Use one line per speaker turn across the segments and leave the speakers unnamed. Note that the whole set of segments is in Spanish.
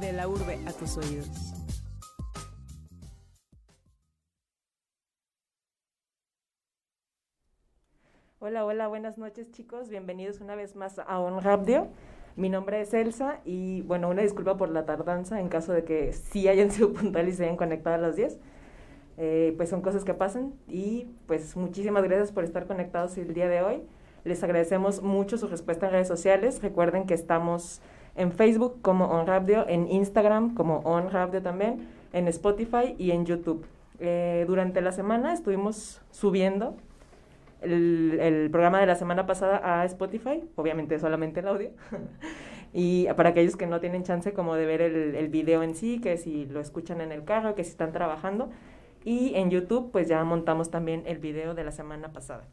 De la urbe a tus oídos.
Hola, hola, buenas noches chicos, bienvenidos una vez más a On Radio. Mi nombre es Elsa y bueno, una disculpa por la tardanza en caso de que sí hayan sido puntuales y se hayan conectado a las 10. Eh, pues son cosas que pasan y pues muchísimas gracias por estar conectados el día de hoy. Les agradecemos mucho su respuesta en redes sociales. Recuerden que estamos en Facebook como On Radio, en Instagram como On Radio también, en Spotify y en YouTube. Eh, durante la semana estuvimos subiendo el, programa de la semana pasada a Spotify, obviamente solamente el audio. y para aquellos que no tienen chance como de ver el, el, video en sí, que si lo escuchan en el carro, que si están trabajando. Y en YouTube pues ya montamos también el video de la semana pasada.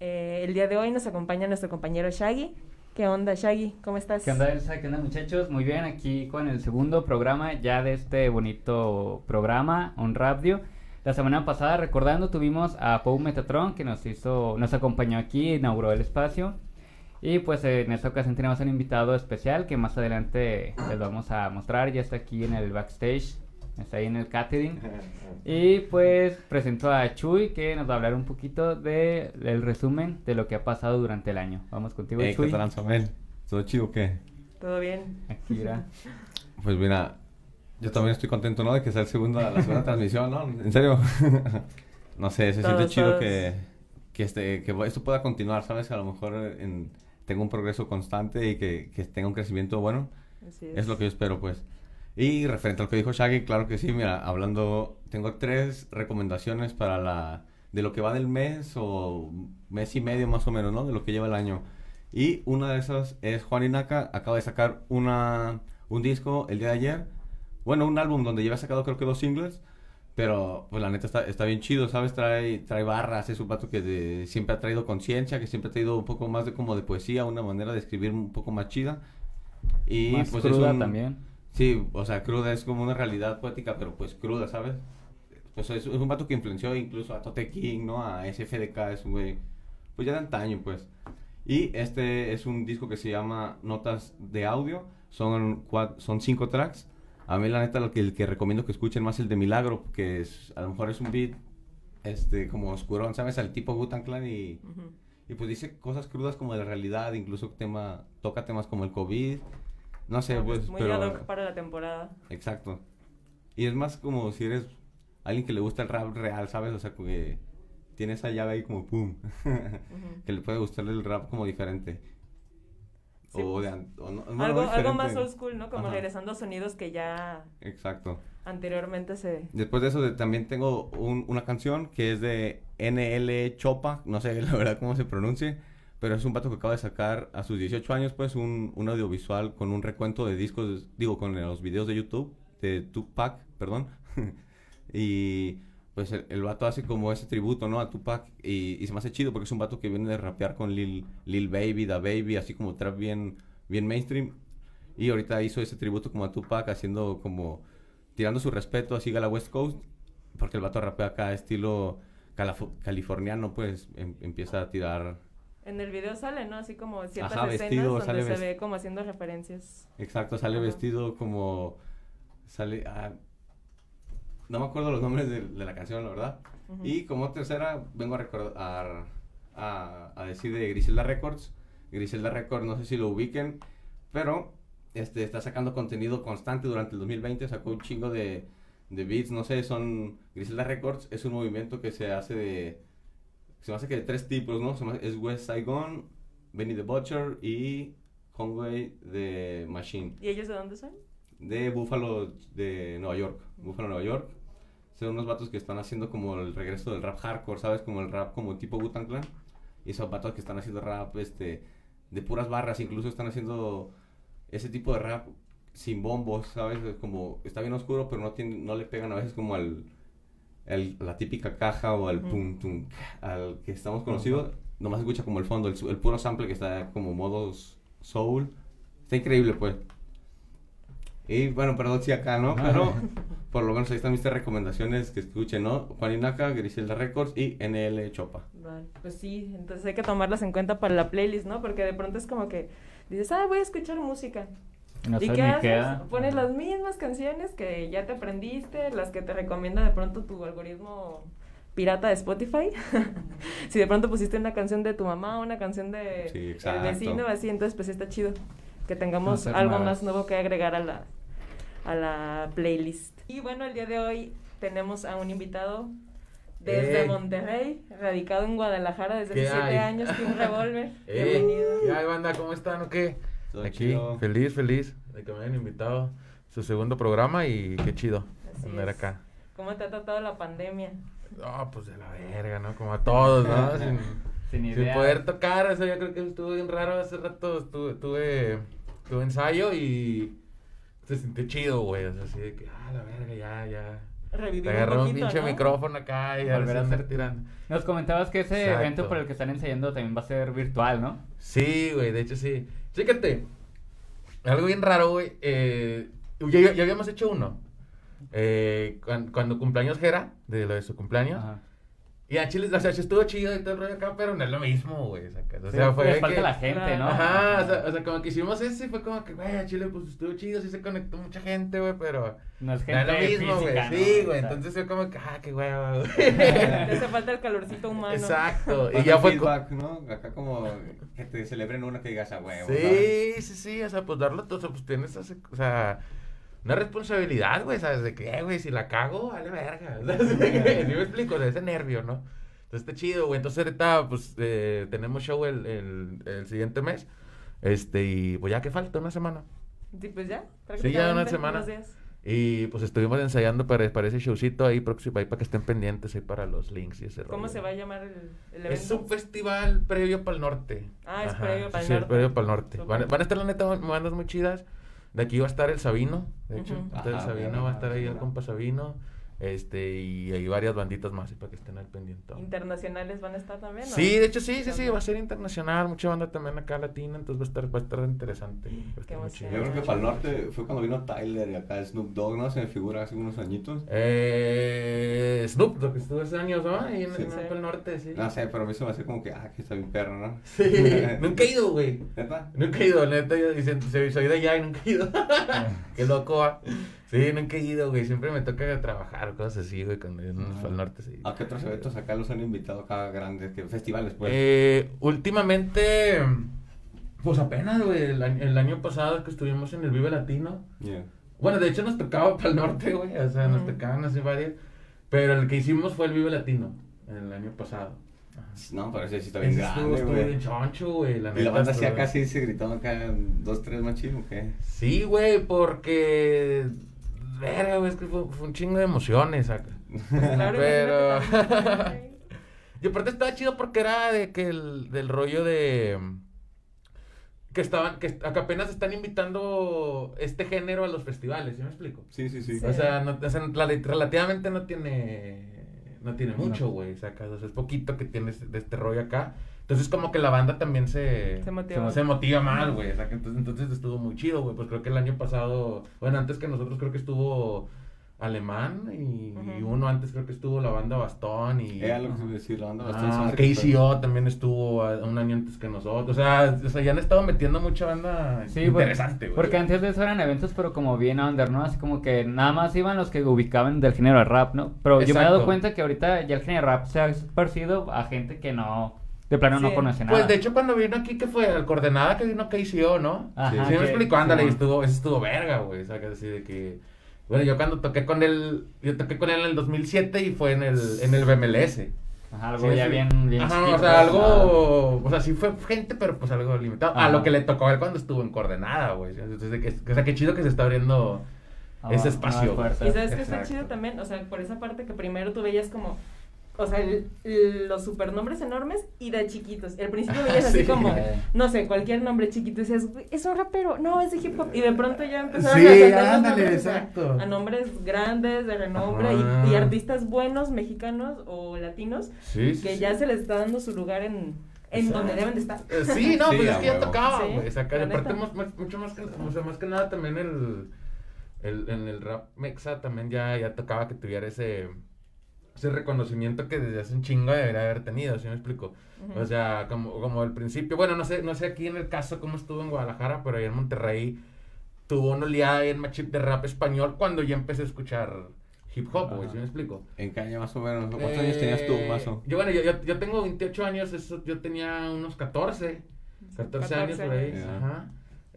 Eh, el día de hoy nos acompaña nuestro compañero Shaggy. ¿Qué onda, Shaggy? ¿Cómo estás?
¿Qué onda, Elsa? ¿Qué onda, muchachos? Muy bien, aquí con el segundo programa ya de este bonito programa, On Radio. La semana pasada, recordando, tuvimos a Pau Metatron que nos hizo, nos acompañó aquí, inauguró el espacio. Y pues en esta ocasión tenemos un invitado especial que más adelante les vamos a mostrar. Ya está aquí en el backstage, está ahí en el catering. Y pues presento a Chuy que nos va a hablar un poquito de, del resumen de lo que ha pasado durante el año. Vamos contigo,
hey,
Chuy.
¿Qué tal, Samuel? ¿Todo chido o qué?
Todo bien.
Aquí, mira.
Pues mira, yo también estoy contento, ¿no? De que sea el segundo, la segunda transmisión, ¿no? En serio. no sé, se
Todos,
siente chido
todos.
que, que, este, que esto pueda continuar, ¿sabes? A lo mejor en, tenga un progreso constante y que, que tenga un crecimiento bueno.
Así
Es lo que yo espero, pues. Y referente a lo que dijo Shaggy, claro que sí, mira, hablando, tengo tres recomendaciones para la, de lo que va del mes o mes y medio más o menos, ¿no? De lo que lleva el año. Y una de esas es Juan Inaka, acaba de sacar una, un disco el día de ayer, bueno, un álbum donde lleva sacado creo que dos singles, pero pues la neta está, está bien chido, ¿sabes? Trae, trae barras, es un pato que de- siempre ha traído conciencia, que siempre ha traído un poco más de como de poesía, una manera de escribir un poco más chida. Y
Más
pues es
cruda
un-
también.
Sí, o sea, cruda es como una realidad poética, pero pues cruda, ¿sabes? Pues es, es un vato que influenció incluso a Tote King, ¿no? A SFDK, es un güey, pues ya de antaño, pues. Y este es un disco que se llama Notas de Audio, son, cua- son cinco tracks. A mí la neta lo que, el que recomiendo que escuchen más es el de Milagro, que es, a lo mejor es un beat, este, como oscurón, ¿sabes? Al tipo Wu-Tang Clan y...
Ujú.
Y pues dice cosas crudas como de la realidad, incluso tema, toca temas como el COVID, no sé, pues,
Muy
pero...
ad hoc para la temporada.
Exacto. Y es más como si eres alguien que le gusta el rap real, ¿sabes? O sea, que tiene esa llave ahí como pum. Que le puede gustar el rap como diferente.
Sí,
o
pues,
de an- o no- no, no
algo, algo más old school, ¿no? Como
Ajá.
regresando a sonidos que ya
Exacto.
anteriormente se...
Después de eso de- también tengo un- una canción que es de NL Chopa, no sé la verdad cómo se pronuncie, pero es un vato que acaba de sacar a sus 18 años pues un, un audiovisual con un recuento de discos, digo, con los videos de YouTube, de Tupac, perdón. y pues el, el vato hace como ese tributo, ¿no? A Tupac y, y se me hace chido porque es un vato que viene de rapear con Lil, Lil Baby, Da Baby, así como trap bien, bien mainstream. Y ahorita hizo ese tributo como a Tupac haciendo como tirando su respeto así a la West Coast, porque el vato rapea acá estilo californiano, pues em- empieza a tirar,
En el video sale, ¿no? Así como ciertas
Ajá,
escenas
vestido,
donde
sale
se ve como haciendo referencias.
exacto, sale
Ajá.
vestido como, sale, ah, no me acuerdo los nombres de, de la canción, la verdad. Y como tercera, vengo a recordar, a, a decir de Griselda Records. Griselda Records, no sé si lo ubiquen, pero este, está sacando contenido constante durante el 2020, sacó un chingo de, de beats, no sé, son... Griselda Records es un movimiento que se hace de... Se me hace que de tres tipos, ¿no? Se me hace- es West Saigon, Benny the Butcher y Conway the Machine
¿Y ellos de dónde son?
de Buffalo de Nueva York. Buffalo, Nueva York. Son unos vatos que están haciendo como el regreso del rap hardcore, ¿sabes? Como el rap como tipo Wu-Tang Clan. Y esos vatos que están haciendo rap este, de puras barras, incluso están haciendo ese tipo de rap sin bombos, ¿sabes? Es Como está bien oscuro, pero no, tiene, no le pegan a veces como al, al- la típica caja o
Ujú.
pum tum al que estamos conocidos. Nomás escucha como el fondo, el, su- el puro sample que está como modos soul. Está increíble, pues. Y bueno, perdón si acá, ¿no? Pero por lo menos ahí están mis tres recomendaciones que escuchen, ¿no? Juan Inaka, Griselda Records y NL Chopa.
Vale, pues sí, entonces hay que tomarlas en cuenta para la playlist, ¿no? Porque de pronto es como que dices, ah, voy a escuchar música.
No
¿Y qué haces? Pones las mismas canciones que ya te aprendiste, las que te recomienda de pronto tu algoritmo pirata de Spotify. si de pronto pusiste una canción de tu mamá, una canción de
Sí,
el vecino, así, entonces pues sí está chido que tengamos
Conocer
algo
nuevas.
más nuevo que agregar a la, a la playlist. Y bueno, el día de hoy tenemos a un invitado desde
¡Ey!
Monterrey, radicado en Guadalajara desde
¿Qué
hace siete
hay?
años, Team Revolver.
Eh,
Bienvenido.
¿Qué hay, banda? ¿Cómo están o qué?
Todo
Aquí,
chido.
feliz, feliz de que me hayan invitado su segundo programa y qué chido
Así
andar
es.
acá.
¿Cómo te ha tratado la pandemia?
No, pues de la verga, ¿no? Como a todos, ¿no? Sin,
Sin
sin
idea.
poder tocar, o sea, yo creo que estuvo bien raro hace rato, estuve, tuve, tuve ensayo y se sintió chido, güey, o sea, así de que, ah, la verga, ya, ya.
Revivir
Te agarró un
poquito,
pinche
¿no?
micrófono acá y
Volver a hacer-
tirando.
Nos comentabas que ese
Exacto.
evento por el que están ensayando también va a ser virtual, ¿no?
Sí, güey, de hecho sí. Fíjate, algo bien raro, güey. Eh, ya, ya habíamos hecho uno. Eh, cuan- cuando, cumpleaños Jera, de lo de su cumpleaños.
Ajá.
Y a Chile, o sea, sí estuvo chido y todo el rollo acá, pero no es lo mismo, güey. O
Sí,
sea, fue
le
que-
falta la gente, ¿no?
Ajá, o sea, o sea, como que hicimos ese y fue como que, güey, a Chile, pues estuvo chido, sí se conectó mucha gente, güey, pero
No es
no
gente
es lo mismo, güey. Sí, güey,
O sea,
entonces fue como que, ah, qué hueva, güey.
Hace falta el calorcito humano.
Exacto. Y ya fue.
feedback, ¿no? Acá como que te celebren uno que digas a huevo. ¿sabes?
Sí, sí, sí, o sea, pues darlo todo, o sea, pues tienes, ese- o sea, una responsabilidad, güey, ¿sabes? De que, eh, güey, si la cago, vale verga. ¿Sí me explico? O sea, ese nervio, ¿no? Entonces está chido, güey. Entonces ahorita, pues, eh, tenemos show el, el, el siguiente mes. Este, y pues ya que falta, una semana.
Sí, pues ya.
Sí, ya una semana.
días.
Y pues estuvimos ensayando para, para ese showcito ahí próximo, ahí para que estén pendientes ahí para los links y ese rollo.
¿Cómo se va a llamar el, el evento?
Es un festival previo para el norte.
Ah, es previo pa'l
sí, es
norte.
previo para el norte. Van, van a estar, la neta, bandas muy chidas. De aquí va a estar el Sabino, de hecho.
Ujú.
Va a estar el Sabino, va a estar ahí el compa Sabino. Este, y hay varias banditas más y para que estén al pendiente.
Internacionales van a estar también, ¿no?
Sí, de hecho sí, sí, sí, va a ser internacional, mucha banda también acá latina, entonces va a estar, va a estar interesante. va a estar
Qué
muy
emoción.
chido.
Yo creo que para el norte fue cuando vino Tyler y acá Snoop Dogg, ¿no? Se me figura hace unos añitos.
Eh, Snoop, que estuvo hace años, ¿no? Ahí en,
Sí.
en el norte, sí.
No sé, pero a mí se me hace como que, ah, que está bien perro, ¿no?
Sí, nunca he ido, güey.
¿Neta?
Nunca he ido, neta, yo dicen, soy de allá y nunca he ido. Qué loco, va. Sí, nunca he ido, güey. Siempre me toca trabajar, cosas así, güey, cuando yo no
Ah.
al norte, sí.
¿A qué otros eventos acá los han invitado acá grandes? ¿Qué festivales, pues?
Eh, últimamente, pues apenas, güey, el, año- el año pasado que estuvimos en el Vive Latino.
Yeah.
Bueno, de hecho nos tocaba para el norte, güey, o sea, nos tocaban así varios. Pero el que hicimos fue el Vive Latino, el año pasado.
No, pero ese sí está bien
Ese
grande,
estuvo
güey.
choncho, güey, la
Y la banda acá sí se gritó acá dos, tres machín, ¿o qué?
Sí, güey, porque. Verga, güey, es que fue, fue un chingo de emociones acá.
Claro,
Pero-. Y aparte estaba chido porque era de que el, del rollo de. Que estaban, que, que apenas están invitando este género a los festivales, ¿sí me explico?
Sí, sí, sí.
Sí.
O sea, no, o sea, la- relativamente no tiene. No tiene mucho, güey. sacas, O sea, es poquito que tienes de este rollo acá. Entonces, como que la banda también se.
Se motiva.
Se motiva más, güey. o sea, que Entonces, entonces estuvo muy chido, güey. Pues creo que el año pasado. Bueno, antes que nosotros creo que estuvo Alemán. Y, uno antes creo que estuvo la banda Bastón. Y.
Era lo que decir, la banda.
Ah, KCO también estuvo ah, un año antes que nosotros. O sea, o sea, ya han estado metiendo mucha banda
Sí,
interesante, güey.
Porque antes de eso eran eventos, pero como bien under, ¿no? Así como que nada más iban los que ubicaban del género de rap, ¿no? Pero yo me he dado cuenta que ahorita ya el género de rap se ha esparcido a gente que no, de plano no
Sí.
conoce nada.
Pues de hecho cuando vino aquí que fue al coordenada que vino KCO, ¿no?
Ajá,
sí, me
que-
explicó, ándale, y
Simón.
estuvo, ese estuvo verga, güey, o sea, que así de que bueno, yo cuando toqué con él, yo toqué con él en el 2007 y fue en el en el BMLS.
Ajá, algo
Sí,
ya
sí.
bien, bien
Ajá,
chiquito,
o sea,
pues,
algo, o sea, sí fue gente, pero pues algo limitado. A lo que le tocó a él cuando estuvo en coordenada, güey. Entonces, de que- o sea, qué chido que se está abriendo
ah,
ese espacio.
Y sabes que está chido también, o sea, por esa parte que primero tú veías como, o sea, el- el- los supernombres enormes y de chiquitos. Al principio veías así
Sí.
como, no sé, cualquier nombre chiquito y decías, "Güey, es un rapero, no, es de hip hop. Y de pronto ya empezaron
Sí,
a
ándale,
nombres,
exacto.
a nombres grandes, de renombre y, y artistas buenos, mexicanos o latinos,
Sí, sí,
que
sí.
ya se les está dando su lugar en, en
Exacto.
donde deben de estar.
Eh, Sí, no,
Sí,
pues es que ya tocaba,
Sí,
güey. o sea, que
la
aparte más- más- mucho más que, o sea, más que nada también el, el, en el rap mexa también ya, ya tocaba que tuviera ese, ese reconocimiento que desde hace un chingo debería haber tenido, ¿sí me explico?
Ujú.
O sea, como, como al principio, bueno, no sé, no sé aquí en el caso cómo estuvo en Guadalajara, pero ahí en Monterrey, tuvo una oleada en machip de rap español cuando ya empecé a escuchar hip hop, güey. ¿sí me explico?
¿En qué año más o menos? ¿Cuántos años tenías tú,
Eh,
Mazo?
Yo, bueno, yo, yo, yo tengo 28 años, eso, yo tenía unos 14, 14, años por ahí.
Ya.
ajá.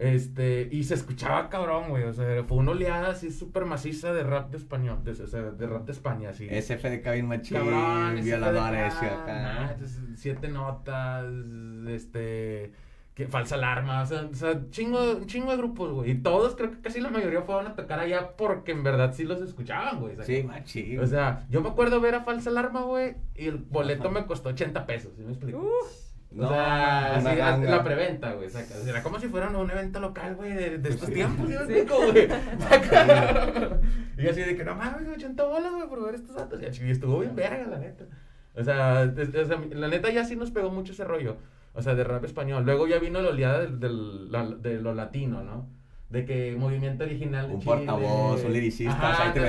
Este, y se escuchaba cabrón, güey, o sea, fue una oleada así súper maciza de rap de español, de, o sea, de rap de España, así.
SF de Kevin Machín,
Cabrón,
violadores y
de acá, siete notas, este, que, falsa alarma, o sea, o sea, chingo, un chingo de grupos, güey. Y todos, creo que casi la mayoría fueron a tocar allá porque en verdad sí los escuchaban, güey.
Sí, machín.
O sea, yo me acuerdo ver a falsa alarma, güey, y el boleto me costó 80 pesos, ¿sí me explico?
Uf,
o sea, así, la preventa, güey. saca. O sea, Era como si fuera un evento local, güey, de, de estos
Sí.
tiempos, ¿sí me
Sí.
explico, güey? Saca. y así de que no mames, 80 bolas, güey, por ver estos datos. Y estuvo bien verga, la neta. O sea, es- o sea, la neta ya sí nos pegó mucho ese rollo. O sea, de rap español. Luego ya vino la oleada del, del- la- de lo latino, ¿no? De que movimiento original de
Un
Chile.
portavoz, un liricista,
Ajá,
o sea, ahí te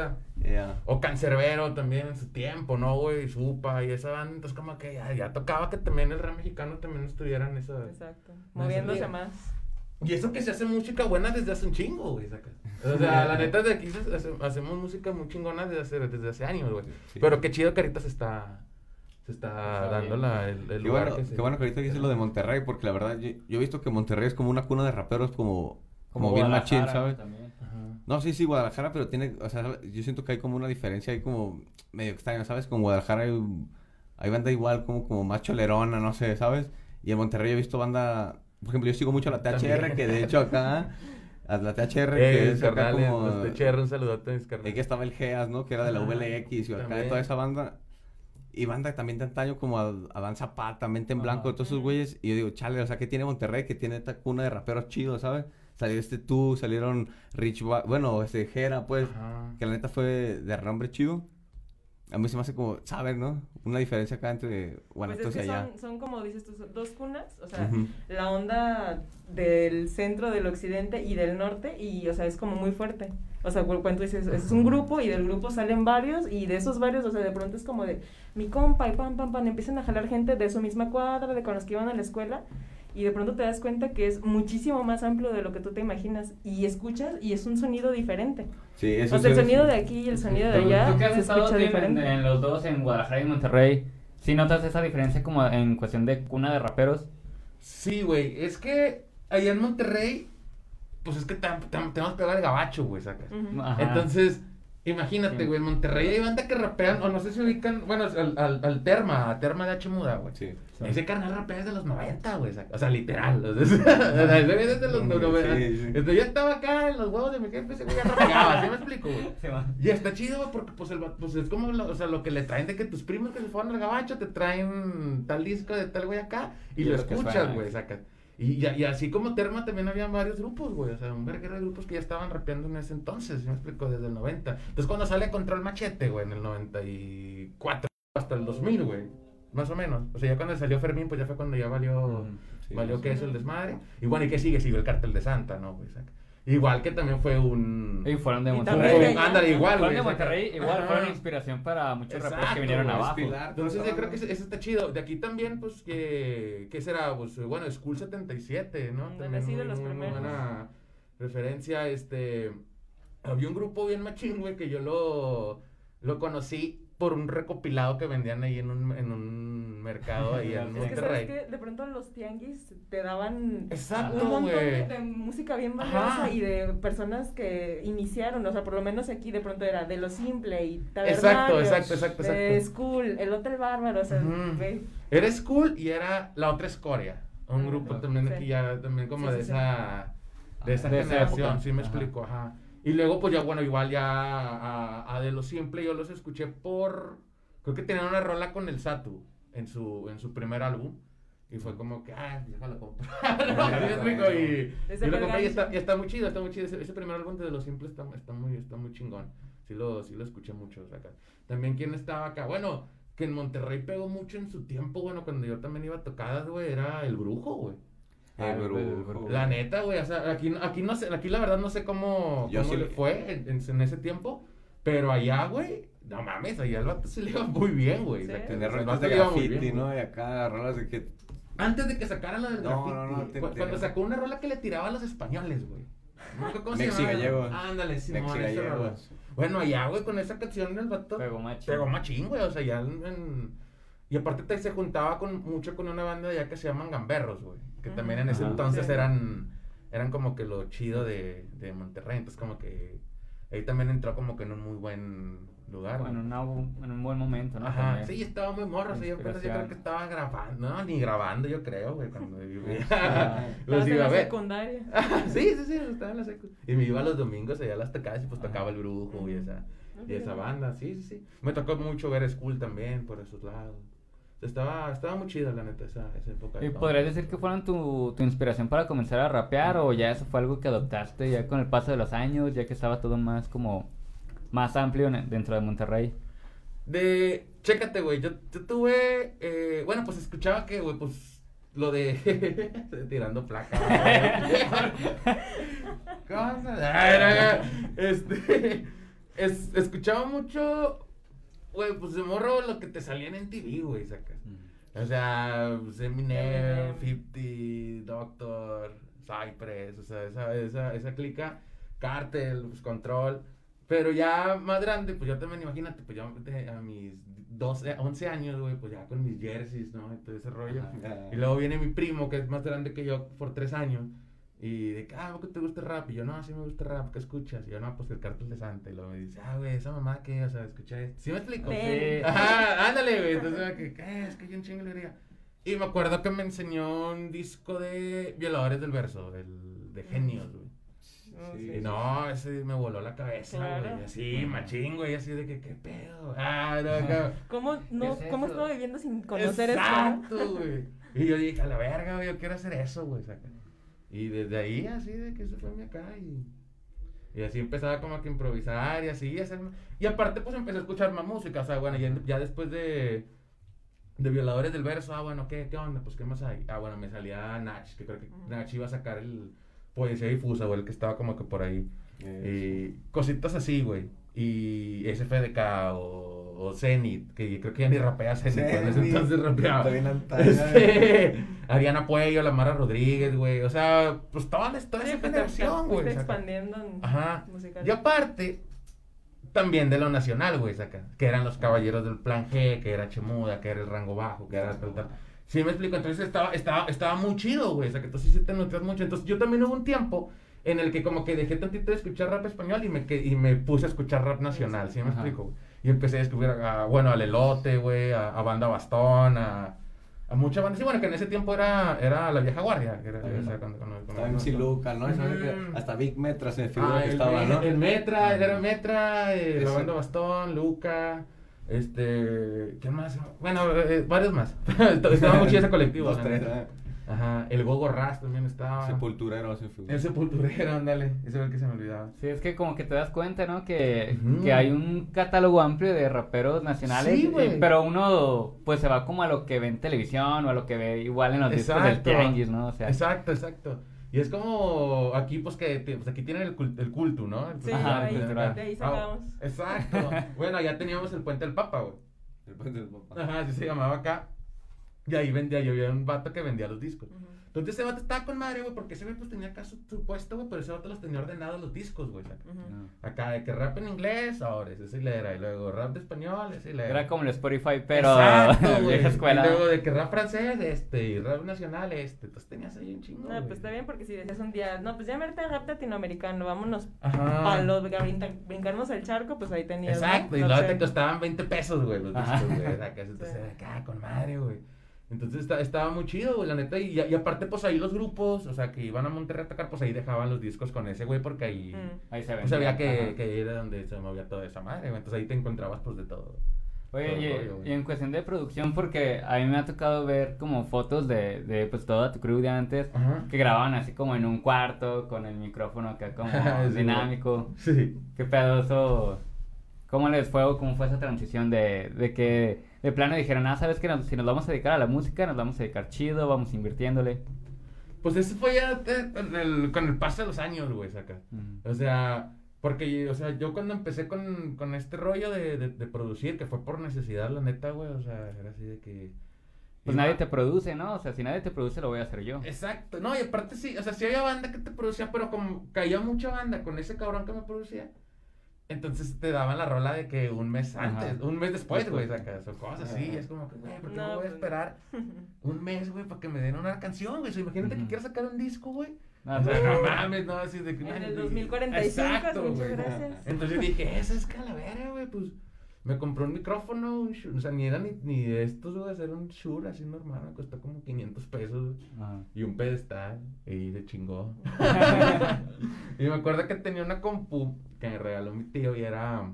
"Ah,
Bubba
huevo".
Zeta.
Ya.
O Cancerbero también en su tiempo, ¿no, güey? Supa y esa banda. Entonces, como que ya, ya tocaba que también el rap mexicano también estuviera en esa.
exacto. Moviéndose más.
Y eso que se hace música buena desde hace un chingo, güey, saca. O sea, la neta de aquí se- hace- hacemos música muy chingona desde hace, desde hace años, güey.
Sí.
Pero qué chido que ahorita se está, se está
Está
dando la, el, el
Qué
lugar
bueno,
que se...
qué bueno que ahorita dices lo de Monterrey, porque la verdad yo, yo he visto que Monterrey es como una cuna de raperos como, como, bien machín, ¿sabes?
también.
No, sí, sí, Guadalajara, pero tiene, o sea, yo siento que hay como una diferencia ahí como medio extraña, ¿sabes? Con Guadalajara hay, hay banda igual como, como más cholerona, no sé, ¿sabes? Y en Monterrey he visto banda, por ejemplo, yo sigo mucho a la THR,
También.
que de hecho acá, a la THR,
Eh,
que es acá
carnales,
como...
los THR, un saludote a mis
Es
carnales.
que estaba el Geas, ¿no? Que era de la VLX y acá
también.
toda esa banda. Y banda también de antaño como a- Adán Zapata, Mente en. Blanco, todos esos güeyes. Y yo digo, chale, o sea, ¿qué tiene Monterrey? Que tiene esta cuna de raperos chidos, ¿sabes? Salió este tú, salieron Rich, Ba- bueno, este Jera, pues,
Ajá.
que la neta fue de renombre chido. A mí se me hace como, ¿sabes, no? Una diferencia acá entre
Pues
Guanatos
es
y
que
allá.
son, son como dices tú, dos cunas, o sea,
Ujú.
la onda del centro, del occidente y del norte, y o sea, es como muy fuerte. O sea, cu- cuando dices, es un grupo y del grupo salen varios, y de esos varios, o sea, de pronto es como de mi compa y pam, pam, pam, empiezan a jalar gente de su misma cuadra, de con los que iban a la escuela, y de pronto te das cuenta que es muchísimo más amplio de lo que tú te imaginas, y escuchas, y es un sonido diferente.
Sí, eso
o sea, el sonido de aquí y el sonido de allá
tú que has
se
estado
escucha
en,
diferente.
en los dos, en Guadalajara y Monterrey, ¿sí notas esa diferencia como en cuestión de cuna de raperos?
Sí, güey, es que allá en Monterrey, pues es que tenemos que pegar el gabacho, güey, sacas.
Ajá.
Entonces, imagínate, güey, en Monterrey hay banda que rapean, o no sé si ubican, bueno, al, al, al Terma, a Terma de H Muda, güey.
Sí.
Ese carnal rapea desde los 90, güey, o sea, literal. O sea, ese güey desde los
Sí,
90.
sí, sí.
Entonces, yo estaba acá en los huevos de mi jefe, ese güey ya rapeaba, ¿sí me explico, güey? Y está chido, güey, porque pues, el, pues es como lo, o sea, lo que le traen de que tus primos que se fueron al gabacho te traen tal disco de tal güey acá y,
Y
lo escuchas, güey, sacas. Y, y, y así como Terma también había varios grupos, güey, o sea, un verguero de grupos que ya estaban rapeando en ese entonces, ¿sí me explico? Desde el 90. Entonces cuando sale Control Machete, güey, en el 94 hasta el 2000, güey, más o menos. O sea, ya cuando salió Fermín, pues ya fue cuando ya valió...
Sí,
Valió
sí.
que es el desmadre. Y bueno, ¿y qué sigue? Sigue el cartel de Santa, ¿no? güey? Saca. Igual que también fue un...
Y fueron de Monterrey.
ándale, igual,
Fueron de. Monterrey, igual
Ajá.
fueron inspiración para muchos raperos que vinieron abajo.
Pilar,
Entonces yo creo que eso, está chido. De aquí también, pues, que... ¿Qué será? Pues, bueno, School 77, ¿no? También muy,
los primeros.
buena referencia. Este... Había un grupo bien machín, güey, que yo lo... Lo conocí por un recopilado que vendían ahí en un, en un mercado ahí en
Es que sabes
Monterrey.
que de pronto los tianguis te daban
Exacto,
un montón de, música bien
Ajá.
valiosa y de personas que iniciaron, o sea, por lo menos aquí de pronto era de lo simple y
Exacto,
tabernario,
exacto, exacto,
de
exacto.
School, el Hotel Bárbaro, o sea,
Era School y era la otra escoria. Un grupo también
Sí.
aquí ya, también como
Sí,
de
sí, sí.
esa de esa
De esa
generación,
época.
sí me
Ajá.
explico, ajá. Y luego pues ya bueno, igual ya a, a de lo simple yo los escuché por creo que tenían una rola con el Satu en su en su primer álbum y fue como que ah, déjalo comprar. ¿Sí me explico? y, y lo
fue el
compré y está,
gancho.
y está muy chido, está muy chido. Ese, ese primer álbum de lo simple está, está muy está muy chingón. Sí lo sí lo escuché mucho o sea, acá. También quién estaba acá, bueno, que en Monterrey pegó mucho en su tiempo, bueno, cuando yo también iba a tocadas, güey, era el brujo, güey.
Brujo.
brujo.
La neta, güey, o sea, aquí, aquí no sé, aquí la verdad no sé cómo,
Yo
cómo
sí
le fue en, en- ese tiempo, pero allá, güey, no mames, allá el vato se le iba muy bien, güey.
Sí.
el
rolas de graffiti,
bien,
¿no? Y acá rolas de que
Antes de que sacara la del
No,
graffiti.
no, no, te-
cu-
te-
cuando sacó una rola que le tiraba a los españoles, güey. No me acuerdo ¿Cómo se
Mexi gallegos.
Ándale, sí,
Mexi gallegos.
Bueno, allá, güey, con esa canción el vato
Pegó machín.
pegó machín, güey. O sea, ya en, en- Y aparte te- se juntaba con mucho con una banda de allá que se llaman Gamberros, güey. Que
Ujú.
también en ese
Ajá.
entonces
Sí.
eran, eran como que lo chido de, de Monterrey. Entonces, como que ahí también entró como que en un muy buen lugar.
En,
güey.
una bu- en un buen momento, ¿no?
Ajá,
También.
sí, estaba muy morro, o sea, yo, yo creo que estaba grabando, no, ni grabando yo creo, güey, cuando
Ah.
los
Estabas en
iba a
la
ver.
secundaria.
sí, sí, sí, estaba en la secu. Y me iba los domingos allá a las tocadas y pues tocaba el brujo y esa, y esa banda, sí, sí, sí. Me tocó mucho ver School también por esos lados. Estaba, estaba muy chida, la neta, esa, esa época.
¿Y podrías decir que fueron tu, tu inspiración para comenzar a rapear o ya eso fue algo que adoptaste ya con el paso de los años, ya que estaba todo más como más amplio en- dentro de Monterrey?
De, chécate, güey, yo, yo tuve, eh, bueno, pues escuchaba que, güey, pues, lo de, tirando placa. No, no, este, es- escuchaba mucho, güey, pues de morro lo que te salían en TV, güey, sacas. O sea, pues, Eminem,
Eminem.
50, Doctor, Cypress, o sea, esa, esa, esa clica, Cartel, pues, Control. Pero ya más grande, pues yo también, imagínate, pues yo a mis 12, 11 años, güey, pues ya con mis jerseys, ¿no? Y todo ese rollo.
Ajá.
Y luego viene mi primo, que es más grande que yo por tres años. Y de que, ah, ¿por qué te gusta el rap? Y yo, no, sí me gusta el rap, ¿qué escuchas? Y yo, no, pues el cartel de Santa. Y luego me dice, ah, güey, esa mamá que, o sea, escuché esto. ¿Sí me explico?
Ven.
Ajá, ándale, güey. Entonces, que, ¿qué? Es que yo un chingo le diría. Y me acuerdo que me enseñó un disco de Violadores del Verso, del, de Genios, güey.
Sí.
Y no, ese me voló la cabeza,
Claro.
güey. Así, machín, güey, así de que, ¿qué pedo? Ah, no, acá.
¿Cómo, no,
¿Qué es
¿Cómo
eso?
estaba viviendo sin conocer esto?
Exacto, güey. Y yo dije, a la verga, güey, yo quiero hacer eso, güey, saca. Y desde ahí, así de que se fue mi acá y... Y así empezaba como que a improvisar y así, hacer... Y aparte, pues empecé a escuchar más música, o sea, bueno, ya, ya después de... De Violadores del Verso, ah, bueno, ¿qué, ¿qué onda? Pues, ¿qué más hay? Ah, bueno, me salía Nach, que creo que
Ujú.
Nach iba a sacar el Poesía Difusa, güey, el que estaba como que por ahí. Y cositas así, güey. Y SFDK o, o Zenith, que creo que ya ni rapea Zenith, güey, en ese
Zenith.
entonces rapeaba. Este, Ariana Puello, la Mara Rodríguez, güey. O sea, pues toda, la- toda
Sí,
esa
pues,
generación, güey.
expandiendo en
Ajá.
musical.
Y aparte, también de lo nacional, güey, saca. Que eran los caballeros del plan G, que era Chemuda, que era el rango bajo, que era tal. Sí, me explico. Entonces estaba, estaba, estaba muy chido, güey. O sea, que entonces sí te nutrías mucho. Entonces yo también hubo un tiempo en el que como que dejé tantito de escuchar rap español y me, que, y me puse a escuchar rap nacional, ¿sí me
Ajá.
explico? güey? Y empecé a descubrir, a, bueno, al Elote, güey, a, a Banda Bastón, a, a mucha banda. Sí, bueno, que en ese tiempo era, era la vieja guardia. Que era, o sea, cuando, cuando- cuando-
Estaba MC Luca, ¿no?
Mm.
Hasta Big Metra se me figura
Ah,
que
el,
estaba, ¿no?
el Metra, era Metra, eh, la banda Bastón, Luca, este, ¿qué más? Bueno, eh, varios más. estaba muy chido ese colectivo. La
tres. ¿eh?
Ajá, el Gogo Ras también estaba.
Sepulturero se figura.
El sepulturero, ándale, ese era el que se me olvidaba.
Sí, es que como que te das cuenta, ¿no? Que,
Ujú.
que hay un catálogo amplio de raperos nacionales.
Sí,
eh,
güey.
pero uno pues se va como a lo que ve en televisión o a lo que ve igual en los discos del
Exacto.
tianguis, ¿no? O sea,
Exacto, exacto. Y es como aquí, pues que te- pues, aquí tienen el, cul- el culto, ¿no? El
Sí,
Ajá,
ahí, de ahí
Ah,
sacamos.
exacto. bueno, ya teníamos el puente del Papa, güey.
El puente del papá.
Ajá, así se llamaba acá. Y ahí vendía, yo había un vato que vendía los discos. Entonces ese vato estaba con madre, güey, porque ese güey pues tenía acá su, su puesto, güey, pero ese vato los tenía ordenados los discos, güey.
no.
Acá de que rap en inglés, ahora ese sí le era. Y luego rap de español, ese sí le era.
Era como el Spotify, pero
Exacto, güey.
vieja escuela.
Y luego de que rap francés, este, y rap nacional, este. Entonces tenías ahí un chingo.
No,
güey.
pues está bien porque si decías un día, no, pues ya verte el rap latinoamericano, vámonos
Ajá.
a los brinca- brincarnos el charco, pues ahí tenías. ¿no?
Exacto, y
La
luego te costaban 20 pesos, güey, los
Ajá.
discos, güey. Acá, entonces,
Sí.
acá, con madre, güey. Entonces está- estaba muy chido, güey, la neta. Y, y aparte, pues ahí los grupos, o sea, que iban a Monterrey a tocar, pues ahí dejaban los discos con ese, güey, porque ahí.
Mm.
Ahí se.
Pues sabía que, que era donde se movía toda esa madre, güey. Entonces ahí te encontrabas, pues, de todo.
Oye,
todo
y,
rollo,
en cuestión de producción, porque a mí me ha tocado ver como fotos de, de pues toda tu crew de antes,
Ajá.
que grababan así como en un cuarto, con el micrófono acá como
Sí,
dinámico.
Sí.
¿Qué pedo eso? ¿Cómo les fue o cómo fue esa transición de, de que de plano dijeron, ah, sabes que nos- si nos vamos a dedicar a la música, nos vamos a dedicar chido, vamos invirtiéndole?
Pues eso fue ya eh, con el, con el paso de los años, güey, saca.
Mm.
O sea, porque, o sea, yo cuando empecé con, con este rollo de, de, de producir, que fue por necesidad, la neta, güey, o sea, era así de que...
Pues nadie
va-
te produce, ¿no? O sea, si nadie te produce, lo voy a hacer yo.
Exacto, no, y aparte sí, o sea, sí había banda que te producía, pero como caía mucha banda con ese cabrón que me producía, entonces te daban la rola de que un mes
Ajá.
antes, un mes después, güey, sacas, o cosas así, es como que, güey, ¿por qué
No,
no voy a esperar un mes, güey, para que me den una canción, güey? O sea, imagínate que quieras sacar un disco, güey.
Ah,
o sea, no mames, no, así de que...
En el
güey.
2045,
Exacto,
muchas gracias.
Entonces dije, esa es calavera, güey, pues... Me compró un micrófono, un Shure, o sea, ni era ni, ni de estos, güey, era un Shure así normal, me costó como 500 pesos.
Ajá.
Y un pedestal. Y se chingó. y me acuerdo que tenía una compu que me regaló mi tío y era.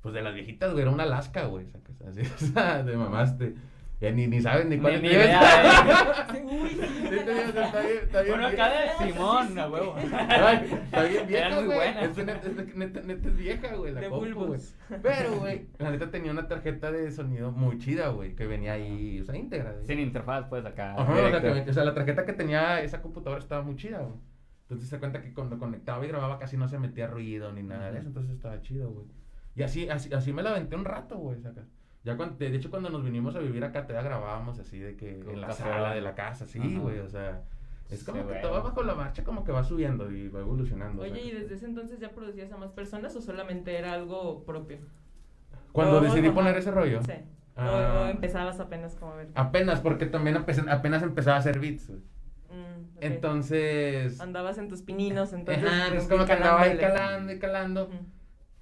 Pues de las viejitas, güey. Era una Alaska, güey. sacas, Así, o sea, de mamaste. Ya ni, ni sabes ni cuál
Ni,
es.
ni idea, ¿eh?
Uy,
Sí, está bien, está bien
Bueno, acá de Simón, a huevo.
Ay, está bien vieja, güey. Es neta, es neta, neta es vieja, güey, la
De
compu, güey. Pero, güey, la neta tenía una tarjeta de sonido muy chida, güey, que venía ahí, o sea, íntegra. güey.
Sin interfaz, pues acá.
Ajá, o sea, que- o sea, la tarjeta que tenía esa computadora estaba muy chida, güey. Entonces se cuenta que cuando conectaba y grababa casi no se metía ruido ni nada de eso, entonces estaba chido, güey. Y así, así, así me la aventé un rato, güey, sacas. Ya cuando, de hecho cuando nos vinimos a vivir acá, todavía grabábamos así de que
Con
en la
café.
sala de la casa, sí, güey, o sea, es
Sí,
como que
güey.
todo bajo la marcha como que va subiendo y va evolucionando.
Oye. ¿y desde ese entonces ya producías a más personas o solamente era algo propio?
Cuando
o-
decidí poner ese rollo,
Sí. O-
Ah.
O, empezabas apenas como a ver.
apenas, porque también apenas empezaba a hacer beats.
Mm.
Entonces...
Andabas en tus pininos, entonces.
Ajá, es
como
que andaba ahí calando y calando.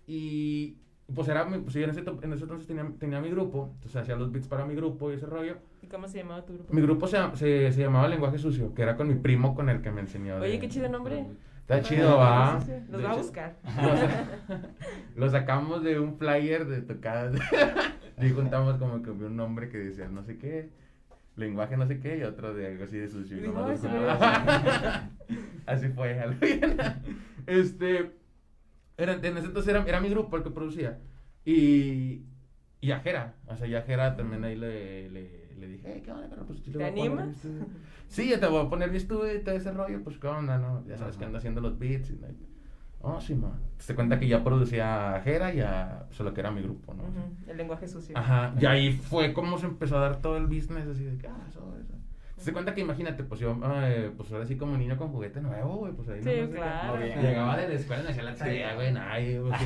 Y pues era, mi- pues yo en ese, en ese entonces tenía, tenía mi grupo, entonces hacía los beats para mi grupo y ese rollo.
¿Y cómo se llamaba tu grupo?
Mi grupo se, se, se llamaba Lenguaje Sucio, que era con mi primo con el que me enseñó. de-
Oye, qué chido nombre.
Está chido, va.
Los va a buscar.
Lo, sa- lo sacamos de un flyer de tocadas. y juntamos como que un nombre que decía no sé qué, lenguaje no sé qué, y otro de algo así de sucio. y
Y dijo,
nomás
"Ay,
lo
se ve
juntamos. así fue, algo bien. Este, era, en ese entonces era, era mi grupo el que producía. Y, y a Jera, o sea, ya Jera también ahí le, le, le dije, "Hey, ¿qué onda, carnal? Pues,
¿Te
voy a poner
animas?
estudio". Sí, ya te voy a poner mi estudio y todo ese rollo, pues qué onda, ¿no? Ya sabes que ando haciendo los beats y Oh, sí, man. Se cuenta que ya producía a Jera y a solo que era mi grupo, ¿no?
El lenguaje sucio.
Ajá, y ahí fue como se empezó a dar todo el business, así de que, ah, eso, eso. Se cuenta que imagínate, pues yo, eh, pues ahora sí como niño con juguete nuevo, güey, pues ahí
Sí,
nomás
claro.
Muy bien.
Llegaba de la escuela y me hacía la tarea, güey, nadie, pues.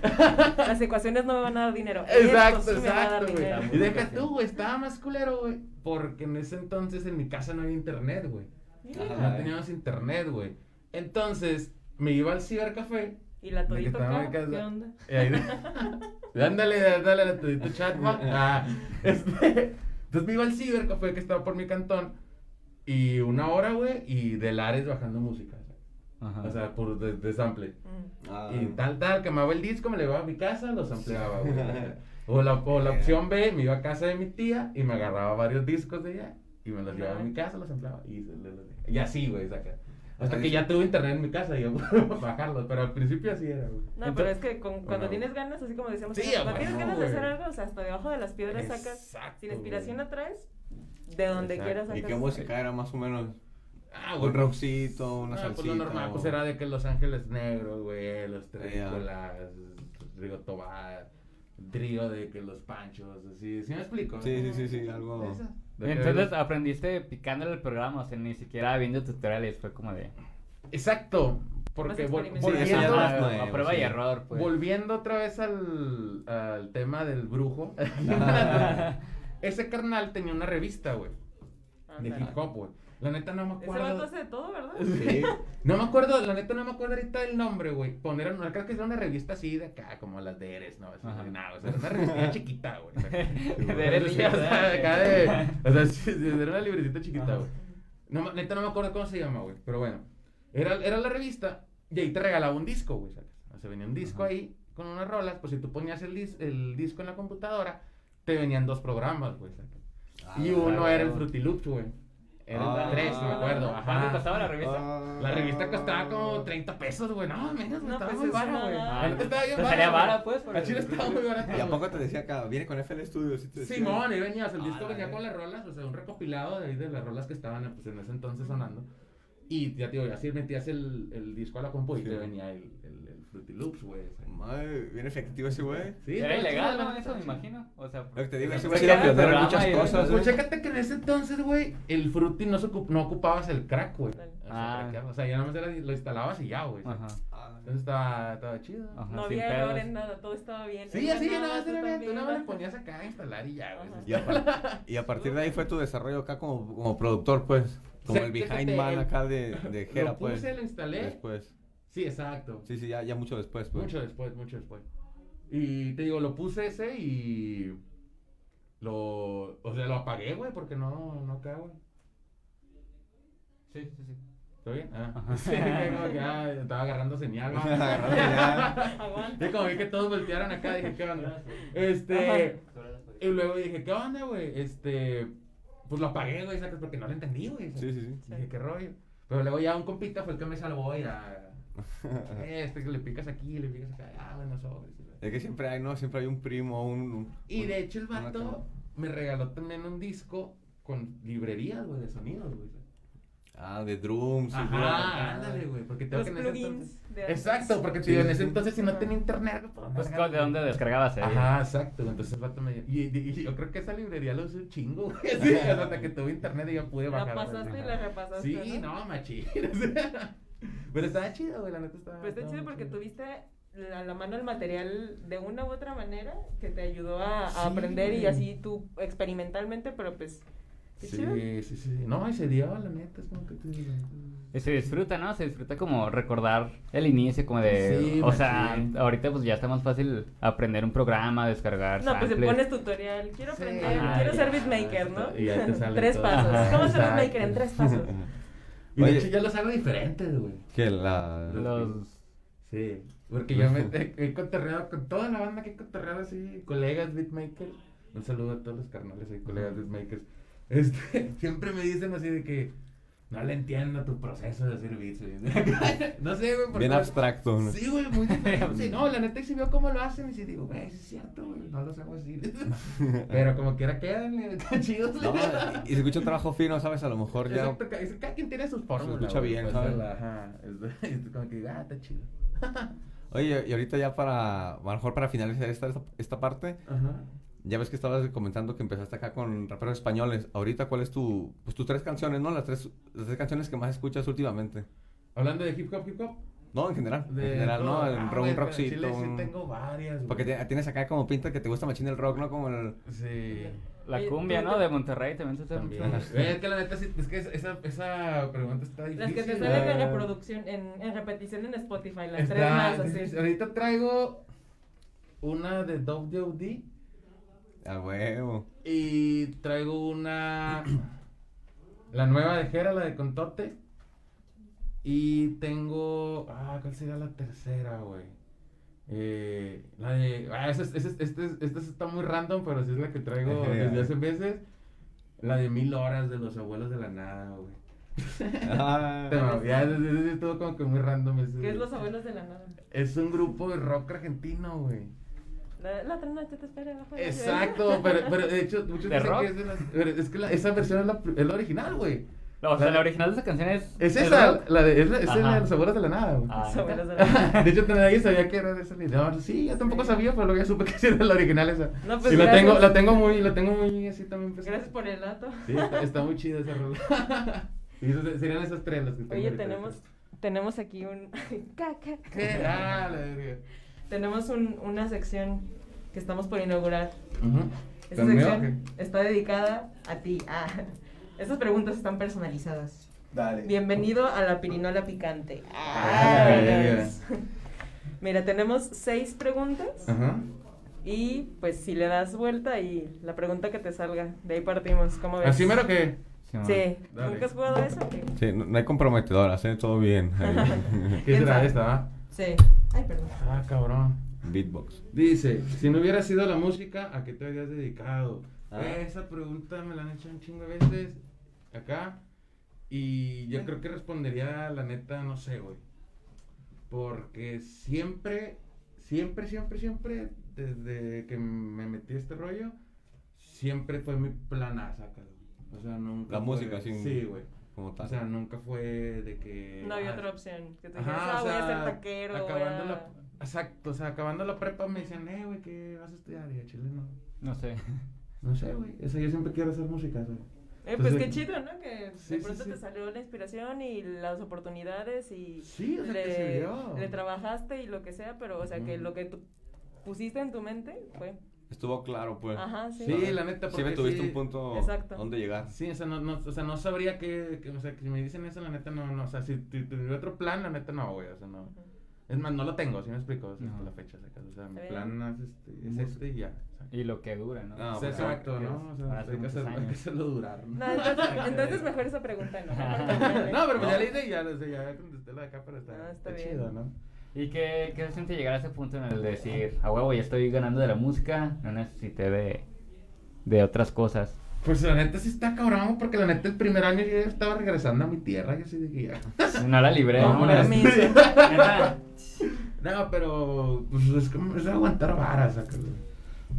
Las ecuaciones no me van a dar dinero.
Exacto,
sí
exacto, güey. Y deja tú, güey, estaba más culero, güey, porque en ese entonces en mi casa no había internet, güey. No teníamos internet, güey. Entonces, me iba al cibercafé.
¿Y la todito acá? ¿Qué onda?
y ahí- ándale, ándale a tu chat, pa. Ah, este, entonces me iba al cibercafé que estaba por mi cantón. Y una hora, güey, y de Lares bajando música.
Ajá.
O sea, por de, de sample.
Mm.
Ah.
Y tal, tal, quemaba el disco, me lo llevaba a mi casa, lo sampleaba, güey. O la, o la opción B, me iba a casa de mi tía y me agarraba varios discos de ella y me los llevaba a mi casa, los sampleaba y, y así, güey, saca. Hasta que ya tuve internet en mi casa y yo pude bajarlos, pero al principio así era, güey.
No,
Entonces-
pero es que con- cuando
Bueno.
tienes ganas, así como decíamos,
Sí,
cuando tienes
huevo,
ganas de hacer algo, o sea, hasta debajo de las piedras sacas,
Exacto,
sin inspiración traes, de donde
Exacto.
quieras
¿Y
sacas.
qué música era más o menos?
Ah,
Un
güey.
rockcito, una
Ah,
salsita.
pues lo normal,
o-
pues era de que Los Ángeles Negros, güey, los
Ya.
Terrícolas, Rigo Tobar, trío de que los Panchos, así, ¿sí me explico?
Sí, sí, sí, sí, algo...
Eso. De
Entonces aprendiste picándole el programa, o sea, ni siquiera viendo tutoriales, fue como de...
Exacto, porque vol-.
Sí,
volviendo,
a,
nuevo,
a prueba y error, pues.
volviendo otra vez al, al tema del brujo, ese carnal tenía una revista, güey, de
Ándale.
hip hop, güey. La neta no me
Ese vato
acuerdo.
hace de todo, ¿verdad?
Sí.
No me acuerdo, la neta no me acuerdo ahorita del nombre, güey. Poner, no, creo que era una revista así de acá, como las de Eres, ¿no? Nada, o sea, era una revista chiquita, güey. o sea,
De Eres
o sea, acá de. O sea, sí, sí, era una libretita chiquita, güey. No, me- neta no me acuerdo cómo se llama, güey. Pero bueno, era, era la revista y ahí te regalaba un disco, güey. O sea, venía un disco
Ajá.
ahí con unas rolas. Pues si tú ponías el, dis- el disco en la computadora, te venían dos programas, güey. ¿sacas? y
Ah,
uno era el
claro.
Fruity Loops, güey. Era el
Ah.
tres, me acuerdo.
¿Cuánto
Ajá.
costaba la revista?
Ah.
La revista costaba como 30 pesos, güey. No, menos,
No,
estaba
pues
muy vara, güey. La neta estaba bien
Te
vara,
pues,
Al chile estaba muy barato.
¿Y a poco te decía acá? Viene con FL Studio, ¿sí?
Simón, y venía, o sea, el
Ah,
disco
la
venía con las rolas, o sea, un recopilado de, ahí de las rolas que estaban pues, en ese entonces sonando. Y ya te digo, así metías el, el disco a la compu y
Sí.
te venía el Fruity Loops, güey. o sea.
Madre, bien efectivo ese güey.
Sí,
Era ilegal, ¿no? Eso me imagino. O sea,
Lo que te digo,
pues,
ese güey
sí,
era pionero muchas cosas,
Pues chécate que en ese entonces, güey, el Fruity no, se ocup- no ocupabas el crack, güey.
Ah.
O sea, ya nada más era, lo instalabas y ya, güey.
Ajá.
Entonces estaba, estaba chido.
Ajá,
No
sin
había error en nada, todo estaba bien.
Sí, así,
Nada,
nada más era bien. Tú nada más le ponías acá a instalar y ya, güey.
Y a, par- y a partir de ahí fue tu desarrollo acá como, como productor, pues. Como el behind man acá de, de Jera,
Lo puse,
pues.
lo instalé.
Después.
Sí, exacto.
Sí, sí, ya, ya mucho después, pues.
Mucho después, mucho después. Y te digo, lo puse ese y. Lo. O sea, lo apagué, güey, porque no, no acá, güey.
Sí, sí, sí.
¿Está bien? Ah. Sí, como que ah, estaba agarrando señal, ¿no?
Agarrando señal.
Aguanta.
Y como vi que todos voltearon acá, dije, ¿qué onda? Este. Y luego dije, ¿qué onda, güey? Este. Pues lo apagué, güey, ¿sabes? Porque no lo entendí, güey.
Sí, sí, sí.
Dije, ¿qué rollo? Pero luego ya un compita fue el que me salvó y ya. eh, Este que le picas aquí, le picas acá. Ah, bueno, sobres. la-
Es que siempre hay, ¿no? Siempre hay un primo, un... un-
Y de hecho el vato me regaló también un disco con librerías, güey, de sonidos, güey.
Ah, de drums.
Ajá, ándale, güey, porque tengo
Los
que en ese entonces... Exacto, porque
Sí,
tío, en ese
sí.
entonces si no tenía internet, pues, ¿dónde
Pues? ¿de dónde descargabas? eh?
Ajá, exacto, entonces el vato me dio... Y, y- y yo creo que esa librería lo usé un chingo, güey, sí, hasta que tuve internet y ya pude
La
bajar.
pasaste y la repasaste.
Sí, no, machín, o sea, Pero estaba chido, güey, la neta estaba...
Pues está
estaba
chido porque tuviste a la mano el material de una u otra manera que te ayudó a, a
Sí,
aprender y así tú experimentalmente, pero pues. qué chido.
Sí, sí, sí. No, y se dio, la neta, es como que te digo.
Se disfruta, ¿no? Se disfruta como recordar el inicio, como de...
Sí,
o sea, ahorita pues ya está más fácil aprender un programa, descargar
No, pues te
samples.
pones tutorial. Quiero
Sí.
aprender, quiero
ya.
ser beatmaker, ¿no?
Y ya te sale
Tres
todo.
pasos.
Ajá,
¿Cómo ser beatmaker en tres pasos?
Y de hecho ya los hago diferentes, güey.
Que la...
Los...
Sí. Porque yo me he, he cotorreado con toda la banda que he cotorreado así, colegas beatmakers. Un saludo a todos los carnales ahí, colegas beatmakers. Este, siempre me dicen así de que no le entiendo tu proceso de hacer beats. güey". no sé, güey. por
Bien abstracto, ¿no?
Sí, güey, muy diferente. No, la neta, sí veo cómo lo hacen y sí digo, güey, sí es cierto, güey, no los hago así. Pero como quiera quedan, están chidos.
No, y, y se escucha un trabajo fino, ¿sabes? A lo mejor ya...
Exacto, ca- cada quien tiene sus fórmulas.
escucha
güey,
bien,
pues,
¿sabes?
la- Ajá, es, es como que, ah, está chido.
Oye, y ahorita ya para... A lo mejor para finalizar esta, esta, esta parte...
Ajá.
Ya ves que estabas comentando que empezaste acá con raperos españoles. Ahorita, ¿cuál es tu... Pues tus tres canciones, ¿no? Las tres, las tres canciones que más escuchas últimamente.
Hablando de hip hop, hip hop.
No, en general.
De
en general,
todo.
¿no?
Ah,
un rockcito.
Sí tengo varias.
Porque te- tienes acá como pinta que te gusta machín el rock, ¿no? Como el...
Sí.
La cumbia, ¿no? De Monterrey también
También. es que la neta, es que esa, esa, pregunta está difícil.
Las que te salen en reproducción, en, en repetición en Spotify, las
Está
tres más así.
Ahorita traigo una de Dove D.O.D.
A huevo.
Y traigo una. La nueva de Jera, la de Contote. Y tengo. Ah, ¿cuál sería la tercera, güey? Eh, la de. Ah, esa, es- esa, es- esta, es- esta está muy random, pero sí es la que traigo desde hace meses. La de mil horas de los abuelos de la nada, güey.
Ah,
Pero ya, ese- ese sí estuvo como que muy random. ese-
¿Qué es Los Abuelos de la Nada?
Es un grupo de rock argentino, güey.
La, la otra noche te de la
Exacto, pero, pero de hecho, muchos
¿De
dicen
rock?
que es de las. pero es que la- esa versión es la, es la original, güey.
No, o sea,
La-
la original de esa canción es...
Es
¿es
esa, la de, es la, es la de los abuelos de la nada, güey.
Ah,
de la Nada.
De hecho, nadie sabía que era de esa línea. No, sí, yo tampoco
Sí.
sabía, pero luego ya supe que sí era la original esa.
No, pues
y la tengo, la tengo muy, la tengo muy así también. pues.
Gracias por el dato.
Sí, está, está muy chida esa rola. y serían esas tres las que tengo
Oye, tenemos, tenemos aquí un... Caca.
¿Qué? Ah, la verga.
Tenemos un, una sección que estamos por inaugurar.
Ujú.
Esta
¿Conmigo?
sección está dedicada a ti. Ah, estas preguntas están personalizadas.
Dale.
Bienvenido a la pirinola picante.
Ah,
Ah. Mira, tenemos seis preguntas
Ajá.
y pues si le das vuelta y la pregunta que te salga, de ahí partimos. ¿Cómo ves?
¿Así mero que?
Sí.
Dale.
¿Nunca has jugado eso?
Sí, no, no hay comprometedoras, ¿eh? Todo bien.
¿Qué
¿Quién
será esta?
Sí. Ay, perdón.
Ah, cabrón.
Beatbox.
Dice, si no hubiera sido la música, ¿a qué te habrías dedicado?
Ah.
Eh, Esa pregunta me la han hecho un chingo de veces acá. Y yo creo que respondería, la neta, no sé, güey. Porque siempre, siempre, siempre, siempre, desde que me metí a este rollo, siempre fue mi planaza, cabrón. O sea, nunca.
La
fue-
música, sí.
Sí, güey.
Como tal.
O sea, nunca fue de que...
No había
ah,
otra opción. Que te dijeras, ah,
o
voy a ser taquero. voy
Acabando
a-
la... Exacto, o sea, acabando la prepa me decían, eh, güey, ¿qué vas a estudiar? Y yo, chile, no.
No sé.
No sé, güey. O sea, yo siempre quiero hacer música, güey.
Eh, pues
Entonces-
qué chido, ¿no? Que
Sí,
de pronto
sí.
te salió la inspiración y las oportunidades y
Sí, o sea,
le,
que se dio.
le trabajaste y lo que sea, pero o sea que lo que tú pusiste en tu mente fue.
Estuvo claro, pues.
Ajá, sí.
Sí, la neta,
Sí
porque
me tuviste
sí-
un punto
Exacto.
donde llegar.
Sí, o sea, no, no, o sea, no sabría que, que, o sea, que si me dicen eso, la neta, no, no, o sea, si tu- tuviera otro plan, la neta, no, güey, o sea, no. Es más, no lo tengo, ¿sí me explico? O sea, hasta
Ajá.
la fecha, o sea, mi plan es este, es este y ya. o sea.
Y lo que dura, ¿no?
O sea,
pues,
exacto, ¿no? O sea,
hace
hay que, hay hacerlo durar, ¿no?
No, entonces, entonces mejor esa pregunta, ¿no?
No, pero pues ya
No.
le hice y ya, ya contesté la de acá, pero está,
está
está
bien.
chido, ¿no?
¿Y qué, qué se siente llegar a ese punto en el de decir, a huevo, ya estoy ganando de la música, no necesité de, de otras cosas?
Pues la neta sí está cabrón, porque la neta el primer año yo ya estaba regresando a mi tierra, y así de que ya.
No la libré.
No.
Neta,
No, pero pues es como es aguantar varas.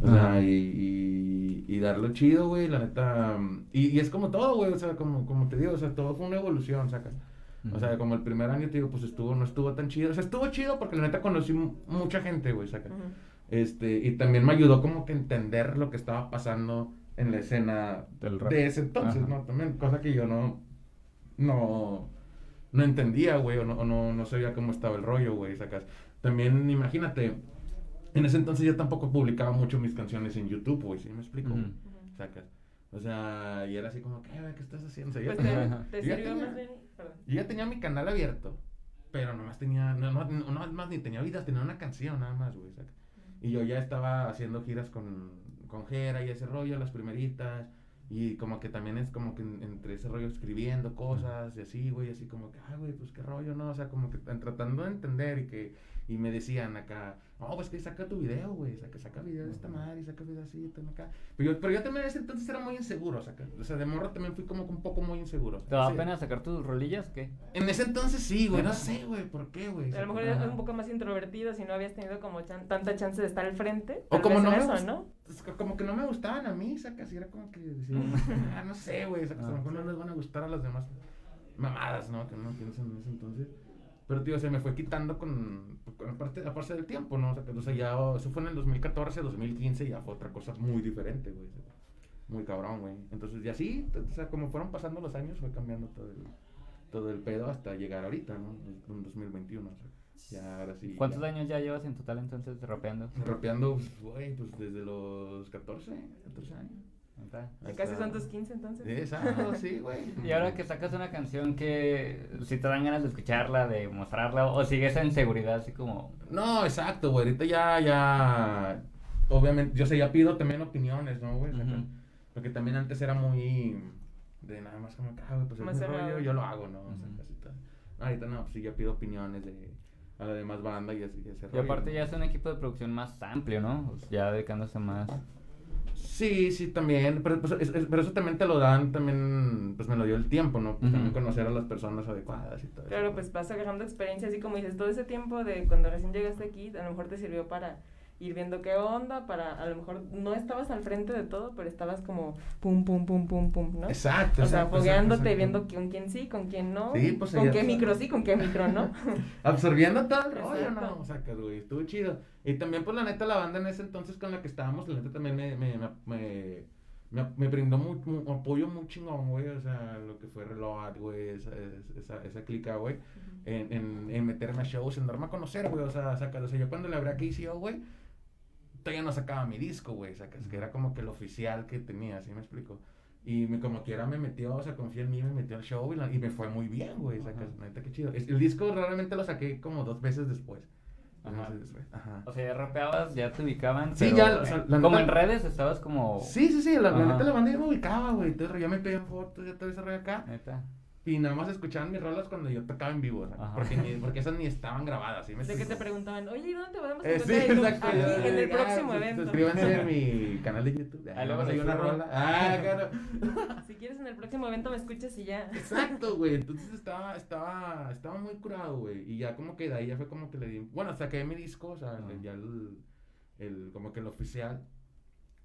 O sea, y, y, y darlo chido, güey, la neta. Y, y es como todo, güey, o sea, como, como te digo, o sea, todo fue una evolución, sacas. O sea, como el primer año, te digo, pues estuvo, no estuvo tan chido. O sea, estuvo chido porque la neta conocí mu- mucha gente, güey, sacas.
Ujú.
Este, y también me ayudó como que a entender lo que estaba pasando en la escena
Del rap.
de ese entonces,
Ajá.
¿no? También, cosa que yo no, no, no entendía, güey, o no, o no, no sabía cómo estaba el rollo, güey, sacas. También, imagínate, en ese entonces yo tampoco publicaba mucho mis canciones en YouTube, güey, ¿sí me explico? Sacas. O sea, y era así como, ¿qué, güey, qué estás haciendo? O sea,
Pues te, sirvió más bien. Perdón.
yo ya tenía mi canal abierto, pero nomás tenía, no, no, no, más ni tenía vidas, tenía una canción nada más, güey. Y yo ya estaba haciendo giras con, con Jera y ese rollo, las primeritas. Y como que también es como que en- entre ese rollo escribiendo cosas y así, güey, así como que, ay, güey, pues qué rollo, ¿no? O sea, como que tratando de entender y que, y me decían acá, no, pues que saca tu video, güey, saca, saca video de esta madre y saca video así, acá. Pero yo, pero yo también en ese entonces era muy inseguro, saca. O sea, de morro también fui como que un poco muy inseguro.
¿Te da
Sí.
pena sacar tus rolillas? ¿Qué?
En ese entonces sí, güey, no sé, güey, ¿por qué, güey?
A lo mejor eres un poco más introvertido si no habías tenido como chan- tanta chance de estar al frente.
O como no como que no me gustaban a mí, sacas, y era como que decía, ah, no sé, güey, a lo mejor no les van a gustar a las demás mamadas, ¿no? Que no piensan en ese entonces. Pero, tío, se me fue quitando con, con aparte, aparte del tiempo, ¿no? O sea, que, o sea, ya, eso fue en el 2014, 2015, ya fue otra cosa muy diferente, güey. Muy cabrón, güey. Entonces, ya sí, o sea, como fueron pasando los años, fue cambiando todo el, todo el pedo hasta llegar ahorita, ¿no? En 2021, o sea, ya ahora sí.
¿Cuántos
ya.
años ya llevas en total entonces rapeando?
Rapeando, pues, güey, pues desde los 14, 14 años.
Casi son tus 15 entonces.
Exacto, sí, güey.
Y ahora que sacas una canción que si te dan ganas de escucharla, de mostrarla, o sigues en seguridad así como...
No, exacto, güey. Ahorita ya, ya. Obviamente, yo sé, ya pido también opiniones, ¿no, güey? Porque también antes era muy. De nada más como que, ah, güey, pues es rollo, yo lo hago, ¿no? O sea,
Ujú.
casi todo. No, ahorita no, pues sí, ya pido opiniones de. A la demás banda y así, ese
Y
rollo,
aparte
¿no?
ya es un equipo de producción más amplio, ¿no? Ya dedicándose más...
Sí, sí, también, pero, pues, es- es- pero eso también te lo dan, también, pues me lo dio el tiempo, ¿no? Pues también conocer a las personas adecuadas y todo eso.
Claro, pues vas agarrando experiencia, así como dices, todo ese tiempo de cuando recién llegaste aquí, a lo mejor te sirvió para ir viendo qué onda, para, a lo mejor no estabas al frente de todo, pero estabas como pum, pum, pum, pum, pum, ¿no?
Exacto,
O sea, fogueándote, viendo con quién sí, con quién no,
Sí, pues,
con qué micro sí, con qué micro no.
Absorbiendo todo el rollo. ¿no? O sea, que, güey, estuvo chido. Y también, pues, la neta, la banda en ese entonces con la que estábamos, la neta también me, me, me, me, me, me brindó mu- mu- apoyo muy chingón, güey. O sea, lo que fue Reload, güey, esa, esa, esa clica, güey. En, en, en meterme a shows, en darme a conocer, güey. O sea, saca, o sea, yo cuando le abrí a KCO, güey, todavía no sacaba mi disco, güey. Sacas, que era como que el oficial que tenía, ¿sí me explico? Y me, como quiera me metió, o sea, confió en mí, me metió al show y, la- y me fue muy bien, güey. Sacas, neta, qué chido. El disco realmente lo saqué como dos veces después.
Ajá. O sea, ya rapeabas, ya te ubicaban,
Sí,
pero,
ya, o sea, la
como
neta-
en redes estabas como...
Sí, sí, sí, la, la neta la banda ya me ubicaba, güey. Entonces ya me pedían fotos, ya todo ese rollo acá.
Neta.
Y nada más escuchaban mis rolas cuando yo tocaba en vivo. Porque, ni- porque esas ni estaban grabadas, ¿sí me
De que te preguntaban, oye, ¿y dónde te podemos
Eh, sí,
encontrar? Tú,
exacto.
Aquí,
ya,
en el
ya,
próximo
pues,
evento.
Suscríbanse a mi canal de YouTube.
Ahí luego
hay una rola. Ah, claro.
Si quieres en el próximo evento me escuchas y ya.
Exacto, güey. Entonces estaba, estaba, estaba muy curado, güey. Y ya como que de ahí ya fue como que le di. Bueno, saqué mi disco, o sea, ya el, el, como que el oficial.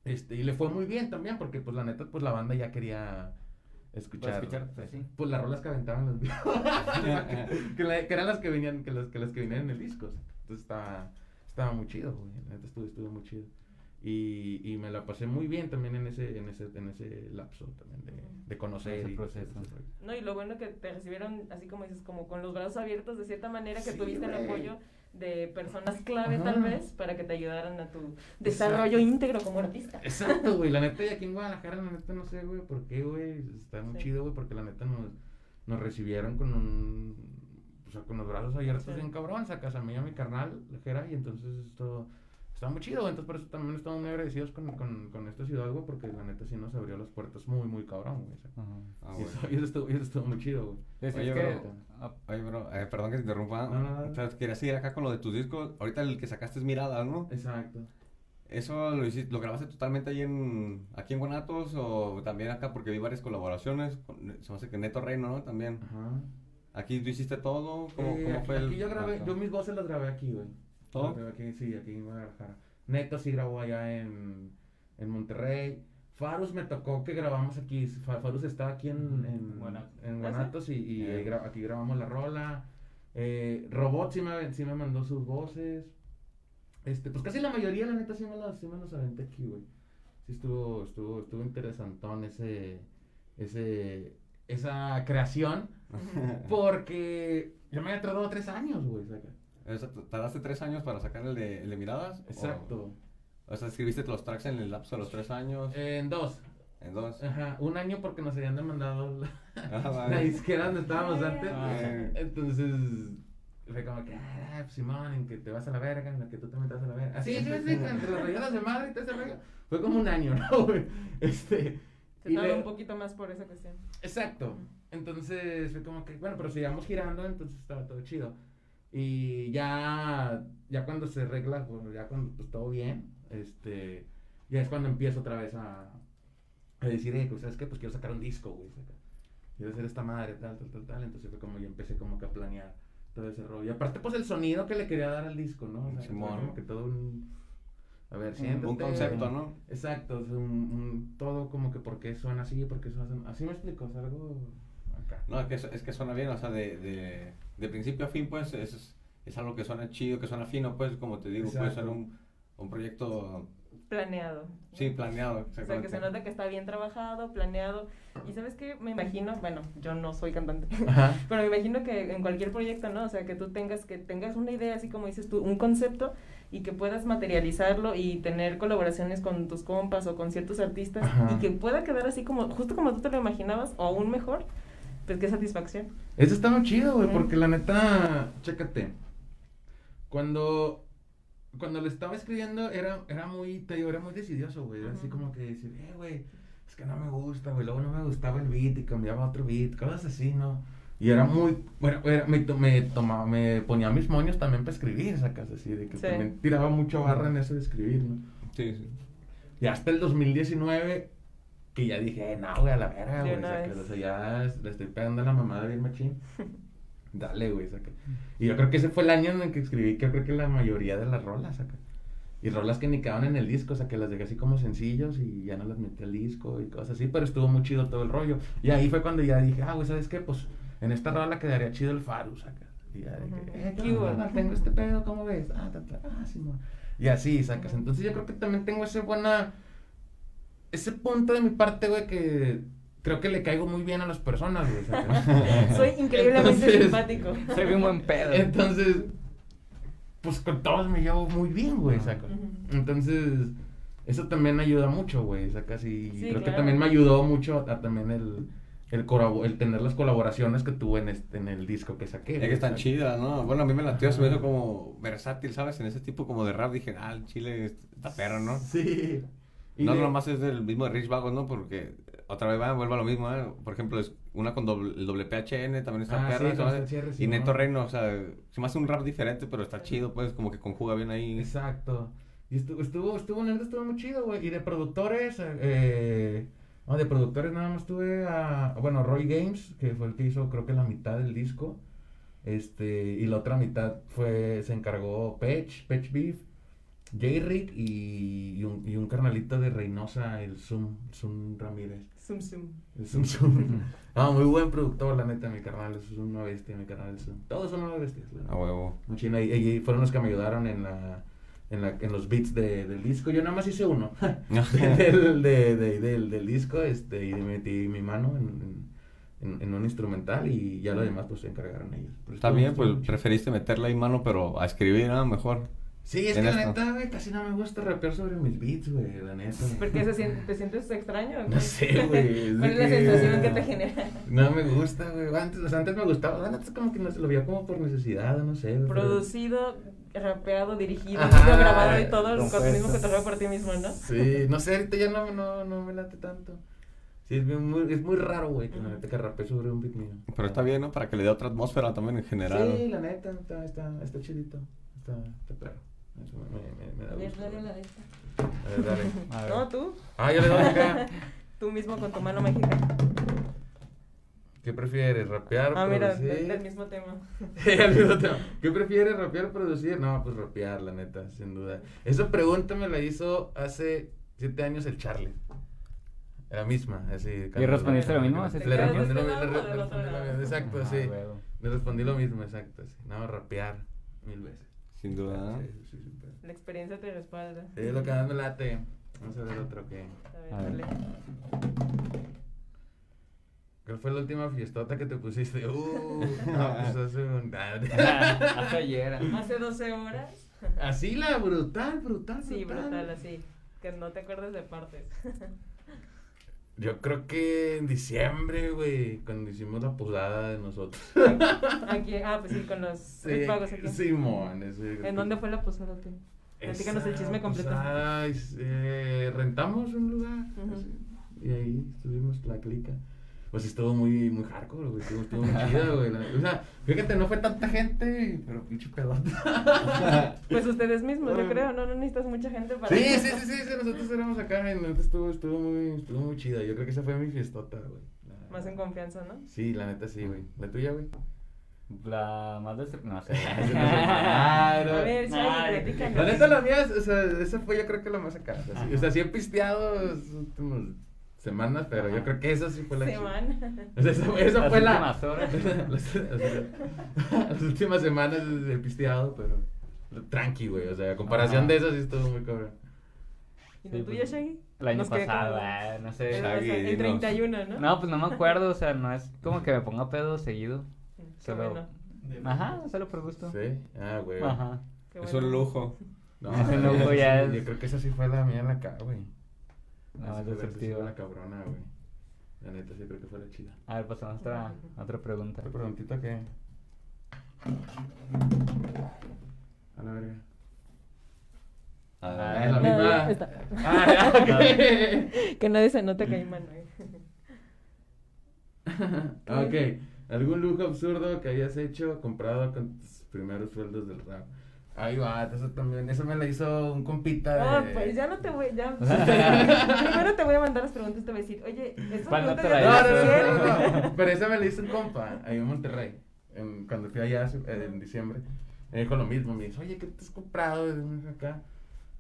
Este, y le fue muy bien también, porque pues la neta, pues la banda ya quería escuchar.
escuchar, pues, sí.
Pues las rolas que aventaban los que, la- que eran las que venían, que las que, las que venían en el disco. Entonces estaba, estaba muy chido, güey. Estuvo, estuvo muy chido. Y, y me la pasé muy bien también en ese, en ese, en ese lapso también de, de conocer
Ese
y
proceso.
No, y lo bueno que te recibieron, así como dices, como con los brazos abiertos de cierta manera, que
Sí,
tuviste el apoyo de personas clave
Ajá.
tal vez para que te ayudaran a tu desarrollo íntegro como artista.
Exacto, güey. La neta, y aquí en Guadalajara, la neta, no sé, güey, por qué, güey. Está muy
Sí.
chido, güey, porque la neta nos, nos recibieron con un. O sea, con los brazos abiertos
Sí.
bien cabrón. Sacas a mí y a mi carnal, Jera, y entonces esto. Está muy chido. Entonces, por eso también estamos muy agradecidos con, con, con esta ciudad, güey, porque la neta sí nos abrió las puertas muy, muy cabrón, güey.
Ajá.
Ah,
y,
bueno.
eso, y eso estuvo, y eso estuvo muy chido, güey.
Es,
Oye,
es que,
bro.
ah,
Oye, bro, eh, perdón que te interrumpa.
No, no, no.
O sea, quería seguir acá con lo de tus discos. Ahorita el que sacaste es Mirada, ¿no?
Exacto.
¿Eso lo, hiciste, lo grabaste totalmente ahí en, aquí en Guanatos o también acá? Porque vi varias colaboraciones. Con, se me hace que Neto Reino, ¿no? También.
Ajá.
¿Aquí tú hiciste todo? ¿Cómo,
Eh,
cómo
aquí,
fue el...?
aquí yo grabé,
acá?
yo mis voces las grabé aquí, güey.
¿Todo?
Las grabé aquí, sí, aquí en Guadalajara. Neto sí grabó allá en, en Monterrey. Farus me tocó que grabamos aquí. Fa- Farus está aquí en, en,
Guanatos.
en
¿Ah,
Guanatos y, y
Eh.
ahí gra- aquí grabamos la rola. Eh, Robot sí me, sí me mandó sus voces. Este, pues casi la mayoría, la neta, sí me los, sí me los aventé aquí, güey. Sí estuvo, estuvo, estuvo interesantón ese, ese, esa creación. Porque yo me había tardado tres años, güey. saca.
O sea, ¿Tardaste tres años para sacar el de, el de Miradas?
Exacto.
O, sea, escribiste los tracks en el lapso de los tres años.
En dos.
En dos.
Ajá, un año porque nos habían demandado la,
Ah,
la
vale.
disquera donde estábamos antes.
Ah.
Entonces, fue como que, ah, pues, Simón, en que te vas a la verga, en la que tú también te vas a la verga. Así, sí, sí, entre las rayadas de madre y todo ese rollo. Fue como un año, ¿no, güey? Este.
Se tardó
le-
un poquito más por esa cuestión.
Exacto. Entonces fue como que, bueno, pero sigamos girando, entonces estaba todo chido. Y ya, ya cuando se arregla, bueno, ya cuando pues todo bien, este, ya es cuando empiezo otra vez a, a decir, eh, pues, ¿sabes qué? Pues quiero sacar un disco, güey. Quiero hacer esta madre, tal, tal, tal, tal. Entonces fue como yo empecé como que a planear todo ese rollo. Y aparte, pues el sonido que le quería dar al disco, ¿no? O sea, como que todo un... A ver, siéntate.
Un concepto, ¿no?
Exacto, es un, un- todo como que por qué suena así, por qué suena así. Así me explico, es algo acá.
No, es que, es que suena bien, o sea, de, de, de principio a fin, pues, es, es algo que suena chido, que suena fino, pues, como te digo, puede ser
Exacto.
un, un proyecto,
Planeado.
sí, planeado.
O sea, que se nota que está bien trabajado, planeado. Y sabes qué, me imagino, bueno, yo no soy cantante,
Ajá.
pero me imagino que en cualquier proyecto, ¿no? O sea, que tú tengas, que tengas una idea, así como dices tú, un concepto, y que puedas materializarlo y tener colaboraciones con tus compas o con ciertos artistas,
Ajá.
y que pueda quedar así como, justo como tú te lo imaginabas, o aún mejor, pues qué satisfacción.
Eso está muy chido, güey, porque la neta, chécate. Cuando, cuando le estaba escribiendo, era, era muy, te digo, era muy decidioso, güey. Era así como que decir, eh, güey, es que no me gusta, güey. Luego no me gustaba el beat y cambiaba otro beat, cosas así, ¿no? Y era muy, bueno, era- me, to- me tomaba, me ponía mis moños también para escribir, sacas así, de que
Sí.
también tiraba mucho barra en eso de escribir, ¿no?
Sí, sí.
Y hasta el 2019, que ya dije, no, güey, a la verga, güey.
una
saca,
vez.
O sea, ya le estoy pegando a la mamada bien machín. Dale, güey, saca. Y yo creo que ese fue el año en el que escribí, que creo que la mayoría de las rolas, saca. Y rolas que ni quedaban en el disco, o sea, que las dejé así como sencillos y ya no las metí al disco y cosas así, pero estuvo muy chido todo el rollo. Y ahí fue cuando ya dije, ah, güey, ¿sabes qué? Pues en esta rola quedaría chido el Faru, saca. Y ya que,
Ujú.
eh, ¿qué onda? Tengo este pedo, ¿cómo ves? Ah, ta, ta, ah, sí, mo. Y así, sacas. Entonces yo creo que también tengo ese buena, ese punto de mi parte, güey, que creo que le caigo muy bien a las personas, güey.
Soy increíblemente
Entonces-
simpático.
Soy bien buen pedo.
Entonces, pues con todos me llevo muy bien, güey, sacas.
Ujú.
Entonces, eso también ayuda mucho, güey, sacas. Y
Sí,
creo que también me ayudó mucho a, también el, el, el tener las colaboraciones que tuve en, este, en el disco que saqué.
Es que están chidas, ¿no? Bueno, a mí me latió, se me hizo como versátil, ¿sabes? En ese tipo como de rap dije, ah, el chile está perro, ¿no?
Sí. Y
no
de-
nomás es del mismo de Rich Vagos, ¿no? Porque otra vez va, vuelve a lo mismo, ¿eh? Por ejemplo, es una con doble, el doble PHN, también está
Ah,
perra,
sí, con
¿sabes? Y Neto
¿no?
Reino, o sea, se me hace un rap diferente, pero está chido, pues, como que conjuga bien ahí.
Exacto. Y estuvo, estuvo, estuvo, neta, estuvo muy chido, güey. Y de productores, eh, no, de productores nada más tuve a, bueno, Roy Games, que fue el que hizo creo que la mitad del disco. Este, y la otra mitad fue, se encargó Pech, Pech Beef. J-Rick y, y, un, y un carnalito de Reynosa, el Zoom, Zoom Ramírez.
Zoom, zoom.
El Zoom Zoom. Ah, muy buen productor, la neta, mi carnal. Es una bestia, mi carnal. el Zoom. Todos son una bestia. la neta.
A huevo.
Un chino, y, y fueron los que me ayudaron en la en, la, en los beats de, del disco. Yo nada más hice uno del, de, de- del, del disco este, y metí mi mano en, en, en un instrumental y ya lo demás pues se encargaron ellos. Pero
Está
estuvo-
bien,
estuvo
pues preferiste meterle ahí mano, pero a escribir, ¿no? Mejor.
Sí, es que la neta, güey, casi no me gusta rapear sobre mis beats, güey, la neta.
¿Por qué se siente- te sientes extraño? o
No sé, güey, es
¿Cuál es la
que-
sensación que te genera?
No me gusta, güey. Antes, o sea, antes me gustaba. La neta, como que no se lo veía como por necesidad, no sé. güey,
Producido, rapeado, dirigido,
Ajá,
video grabado y todo con mismo cotorreo por ti mismo, ¿no?
Sí, no sé, ahorita ya no, no, no me late tanto. Sí, es muy, es muy raro, güey, que la neta que rapee sobre un beat mío.
Pero está bien, ¿no? Para que le dé otra atmósfera también en general.
Sí, la neta, está, está, está chidito. Está, está perro. Eso me, me, me da gusto.
dale la de esta.
A ver, dale.
A ver.
No, tú.
Ah, yo le doy acá.
Tú mismo con tu mano mágica.
¿Qué prefieres, rapear o
Ah, mira,
producir?
del, del mismo tema.
El mismo tema. ¿Qué prefieres, rapear o producir? No, pues rapear, la neta, sin duda. Esa pregunta me la hizo hace siete años el Charlie. La misma, así.
¿Y respondiste lo mismo
Le respondí lo
¿De este
mismo, exacto, sí. Le respondí lo mismo, exacto, sí. No, rapear mil veces.
Sin duda.
Sí, sí, sí, sí.
La experiencia te respalda.
Es lo que más me late. Vamos a ver otro que...
A ver,
A ver.
dale.
¿Cuál fue la última fiestota que te pusiste? Uh, no, pues hace un...
Hace ayer.
Hace 12 horas.
Así la brutal, brutal,
Sí, brutal, así. Que no te acuerdes de partes.
Yo creo que en diciembre, güey, cuando hicimos la posada de nosotros.
Aquí, ah, pues sí, con los
Sí,
pagos aquí.
Simón, ese-
¿En dónde fue la posada, tú? Platícanos el chisme completo.
posada, es- eh, rentamos un lugar así, y ahí estuvimos la clica. Pues estuvo muy, muy hardcore, güey, estuvo, estuvo muy chida, güey. la- O sea, fíjate, no fue tanta gente, pero pinche pedota.
Pues ustedes mismos, yo creo, no, no necesitas mucha gente para...
Sí, sí, sí, sí, sí, nosotros éramos acá, y la neta estuvo, estuvo muy, estuvo muy chida. Yo creo que esa fue mi fiestota, güey. La-
Más en confianza, ¿no?
Sí, la neta sí, güey. ¿La tuya, güey?
La más de... No sé.
Claro.
A ver.
La neta, la mía, o sea, esa fue yo creo que la más acá. o sea, he pisteado semanas, pero yo creo que esa sí fue la.
Semana.
Esa, fue la.
horas.
las, o sea, las últimas semanas he pisteado, pero tranqui, güey. O sea, a comparación
Ajá.
de eso sí estuvo muy cabrón.
¿Y
Sí,
tuya,
pues,
Shaggy?
El año pasado, ah, no sé.
Shaggy,
el
dinos.
31, ¿no?
No, pues no me acuerdo, o sea, no es como que me ponga pedo seguido.
Qué
Solo...
bueno,
Ajá, solo por gusto.
Sí. Ah, güey.
Ajá.
qué
Es
bueno.
un lujo.
No,
Ese lujo ya
sí,
es-
Yo creo que esa sí fue la mía en la cara, güey.
No,
Esa
es
fue la- la cabrona, güey. La neta sí creo que fue la chida.
A ver, pasamos a otra, a otra pregunta.
¿Otra preguntita qué? A la verga.
Ah,
es la misma. Ah, ya, ok.
Que nadie se note que hay mano ahí.
ok. ¿Algún lujo absurdo que hayas hecho comprado con tus primeros sueldos del rap? Ahí va, eso también. Eso me la hizo un compita de...
Ah, pues ya no te voy, ya. Primero te voy a mandar las preguntas y te voy a decir, oye, ¿estas
¿Cuándo
preguntas
te
ya
la
No,
te
no, no, no, Pero esa me la hizo un compa ahí en Monterrey. en- cuando fui allá eh, en diciembre. Me dijo lo mismo. Me dice, oye, ¿qué te has comprado de acá?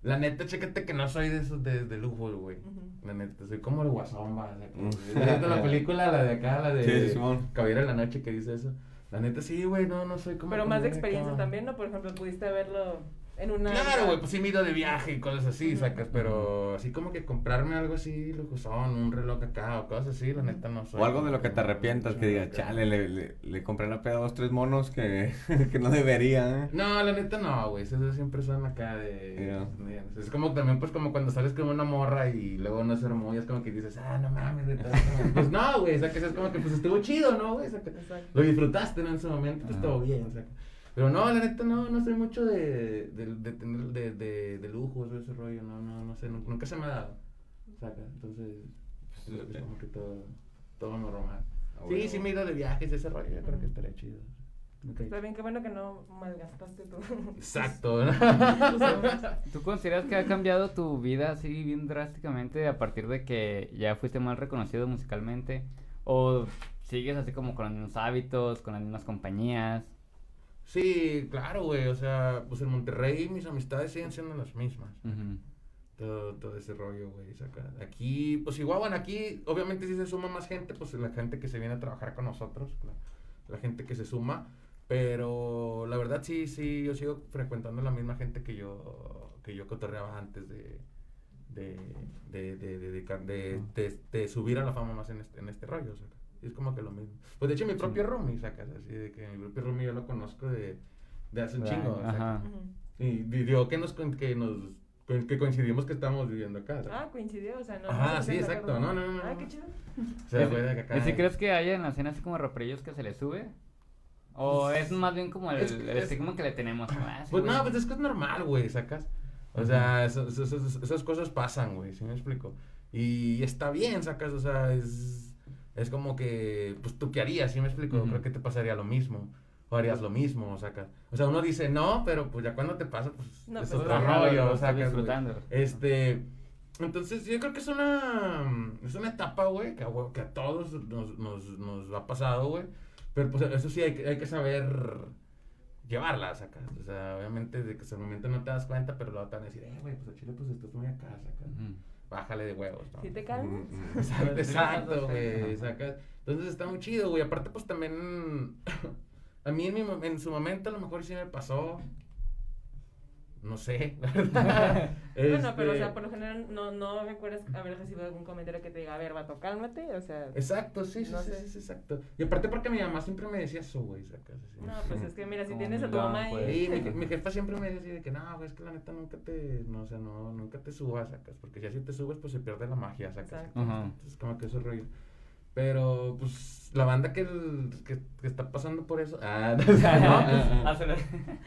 La neta, chécate que no soy de esos de, de lujo, güey. La neta, soy como el guasón, va. o sea, como-. ¿Has visto la película, la de acá, la de
Sí, Simón.
Caballero de la Noche que dice eso? La neta, sí, güey, no, no soy como.
Pero más de
acá.
experiencia también, ¿no? Por ejemplo, pudiste verlo en una...
Claro, güey, pues sí me he ido de viaje y cosas así, sacas, pero así como que comprarme algo así, lujosón, un reloj acá o cosas así, la neta no soy.
O algo de lo que te arrepientas, que digas, chale, le, le, le compré la peda a dos, tres monos que, que no debería, ¿eh?
No, la neta no, güey, esos siempre son acá de... De- Es como también, pues, como cuando sales con una morra y luego no se armó y es como que dices, ah, no mames, güey, todo esto". Pues no, güey, o sea, que es como que, pues, estuvo chido, ¿no, güey? Lo disfrutaste, ¿no? En su momento, pues,
Ajá.
todo bien, o sea. Pero no, la neta no, no soy mucho de, de, de tener, de, de, de lujos o ese rollo, no, no, no sé, nu- nunca se me ha dado, saca, entonces, pues, es como que todo, todo normal.
Ah,
Sí,
bueno.
sí me he ido de viajes, ese rollo, yo creo que estaría chido. Ok.
Está bien, qué bueno que no malgastaste tu...
Exacto, ¿no?
¿Tú consideras que ha cambiado tu vida así bien drásticamente a partir de que ya fuiste más reconocido musicalmente? ¿O sigues así como con los mismos hábitos, con las mismas compañías?
Sí, claro, güey. O sea, pues en Monterrey mis amistades siguen siendo las mismas. Todo, todo ese rollo, güey. Aquí, pues igual, bueno, aquí obviamente sí se suma más gente, pues la gente que se viene a trabajar con nosotros, la, la gente que se suma. Pero la verdad sí, sí, yo sigo frecuentando la misma gente que yo, que yo cotorreaba antes de, de, de, de, de, subir a la fama más en este, en este rollo, saca. Y es como que lo mismo. Pues de hecho mi propio roomie, sacas, así de que mi propio roomie yo lo conozco de, de hace un
De
chingo,
ajá.
Y, y digo que nos, que nos que coincidimos que estábamos viviendo acá. ¿sabes?
Ah, coincidió, o sea, no.
Ajá,
no
sí, exacto. No, no, no,
Ah, qué chido.
O sea, fue de acá.
¿Y si crees que haya en la escena así como raperillos que se les sube? ¿O es más bien como el,
Es-
el
es-
estigma que le tenemos? Ah, sí,
Pues
güey.
no, pues es que es normal, güey, sacas. O sea, eso- eso- eso- esas cosas pasan, güey, ¿sí me explico? Y está bien, sacas, o sea, es, es como que, pues tú qué harías, ¿sí me explico? Creo que te pasaría lo mismo. O harías lo mismo, sacas. O sea, uno dice no, pero pues ya cuando te pasa, pues
No,
es
pues,
otro rollo, sacas, güey.
disfrutando.
Este, entonces yo creo que es una, es una etapa, güey, que, a hue- que a todos nos, nos, nos ha pasado, güey. Pero pues eso sí, hay, que- hay que saber llevarla, sacas. O sea, obviamente de que hasta el momento no te das cuenta, pero luego te van a decir, eh, güey, pues a Chile pues estás muy acá, sacas. Bájale de huevos, ¿no?
¿Sí te calmas?
Mm, mm.
Exacto, güey, sacas. Entonces está muy chido, güey. Aparte, pues también, a mí en, mi en su momento a lo mejor sí me pasó, no sé, la verdad.
Bueno, pero o
Este,
sea, por lo general no, no recuerdas haber recibido algún comentario que te diga, a ver, vato, cálmate, o sea...
Exacto, sí, sí,
No
sí,
sé.
sí, sí, exacto. Y aparte porque mi mamá siempre me decía eso, güey, sacas así.
No, pues es que mira, si tienes a tu mamá
pues.
ahí...
Sí, mi, mi jefa siempre me decía así de que no, güey, es que la neta nunca te, no, o sea, no, nunca te subas, sacas, porque si así te subes, pues se pierde la magia, sacas. Entonces, como que eso es rollo. Pero, pues, la banda que, que, que está pasando por eso. Ah, no, o sea, no.
Hazlo.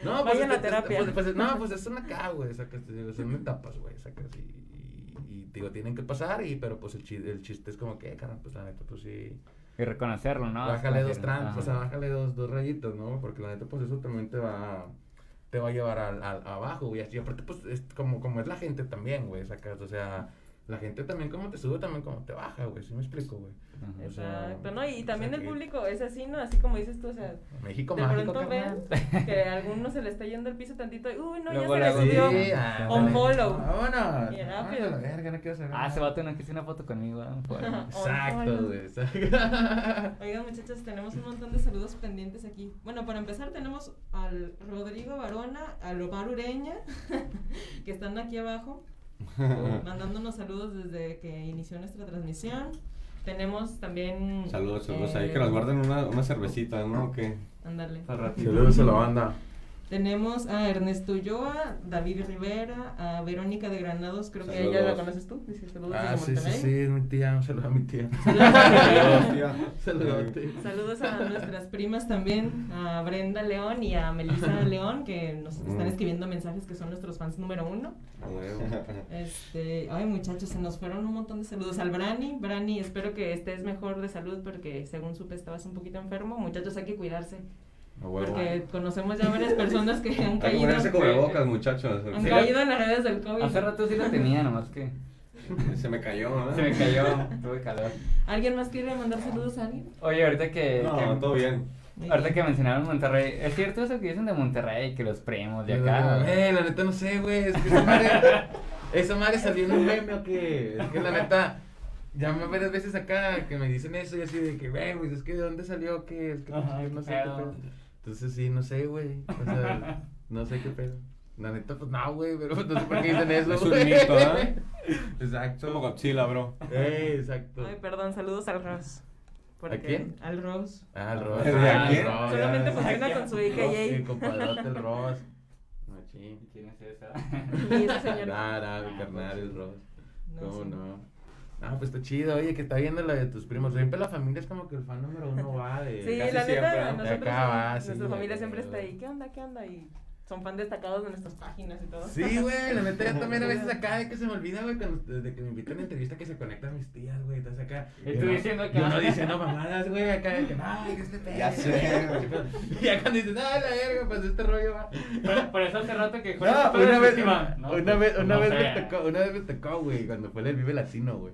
No, pues,
Vayan a
es que-
terapia.
Pues, pues, no, pues es una acá, güey, sacas, te digo, son etapas, güey, sacas, y, y, y, te digo, tienen que pasar, y, pero pues el chiste, el chiste es como que, carnal, pues la neta, pues sí.
Y reconocerlo, ¿no?
bájale dos trans, o sea, bájale dos, dos rayitos, ¿no? Porque la neta, pues eso también te va, te va a llevar al, al- abajo, güey. Y aparte, pues, es como, como es la gente también, güey, sacas, o sea, la gente también como te sube, también como te baja, güey, ¿sí me explico, güey?
Ajá.
o sea,
Exacto, ¿no? Y también el
exacto.
público es así, ¿no? Así como dices tú, o sea,
México
de
mágico,
pronto ven que a alguno se le está yendo el piso tantito y, uy, no,
Luego
ya se le subió.
Sí, ah,
follow.
Vámonos.
Y rápido.
A la verga, no quiero saber
Ah, ese
nada.
vato no quiso una foto conmigo. ¿no? Por-
Exacto, güey. exacto.
Oigan, muchachos, tenemos un montón de saludos pendientes aquí. Bueno, para empezar tenemos al Rodrigo Barona, al Omar Ureña, que están aquí abajo, mandándonos saludos desde que inició nuestra transmisión. Tenemos también...
Saludos, saludos.
eh,
Ahí que nos guarden una, una cervecita, ¿no? Que
Ándale.
Al ratito.
Saludos a la banda.
Tenemos a Ernesto Ulloa, David Rivera, a Verónica de Granados, creo que ella la
Saludos.
conoces tú. Dice saludos
Ah, sí, sí, sí, es mi tía. Un saludo a mi tía.
Saludos, tía.
Saludote.
Saludos a nuestras primas también, a Brenda León y a Melissa León, que nos están
Mm.
escribiendo mensajes que son nuestros fans número uno.
A huevo.
Este, ay muchachos, se nos fueron un montón de saludos al Brani. Brani, espero que estés mejor de salud porque según supe estabas un poquito enfermo. Muchachos, hay que cuidarse. Porque conocemos ya varias personas que han
Hay que
caído,
ponerse cubrebocas, muchachos.
han
Sí.
caído en las redes del COVID.
Hace rato sí lo tenía, nomás que
Se me cayó, ¿no?
se me cayó, tuve calor.
¿Alguien más quiere mandar saludos a alguien?
Oye, ahorita que,
No,
que-
todo bien.
ahorita que mencionaron Monterrey, ¿es cierto eso que dicen de Monterrey, que los primos de acá?
Eh, la neta no sé, güey. Es que esa madre, esa madre salió en un meme o qué. Es que la neta, ya me varias veces acá que me dicen eso y así de que, güey, pues es que de dónde salió, qué. Es que no sé. Entonces sí, no sé, güey. O sea, no sé qué pedo. La neta, pues no, güey, pero no sé por qué dicen eso.
Es un mito, ¿eh?
Exacto.
Como Godzilla, bro.
Eh, exacto.
Ay, perdón, saludos al Ross.
¿A quién?
Al Ross.
Ah, el Ross.
¿De
Ah,
quién?
Ross,
Solamente funciona con su hija
Sí, compadrote, el Ross. Machín.
¿Quién es esa?
Y esa señora.
Nada, mi carnal, el Ross.
No
¿Cómo
sé.
no? Ah, pues está chido, oye, que está viendo la de tus primos. Siempre la familia es como que el fan número uno va de.
Sí,
Casi
la
siempre,
neta,
¿no?
nosotros,
De acá va,
nuestra
sí,
familia siempre está ahí. ¿Qué onda? ¿Qué onda? Y son fan destacados de nuestras páginas y todo.
Sí, güey, la neta yo también a veces acá de que se me olvida, güey, cuando desde que me invitan a entrevista que se conectan mis tías, güey, entonces acá.
Y tú diciendo acá.
Yo no diciendo mamadas, güey, acá de que, ay, que este pedo.
Ya sé, güey.
Y ya cuando dices, ay, la verga, pues este rollo va.
Por, por eso hace rato que
No,
¿cuál es tu
una vez, una,
No,
una
pues,
vez, una
no
vez me tocó, una vez me tocó, güey, cuando fue el Vive Latino, güey.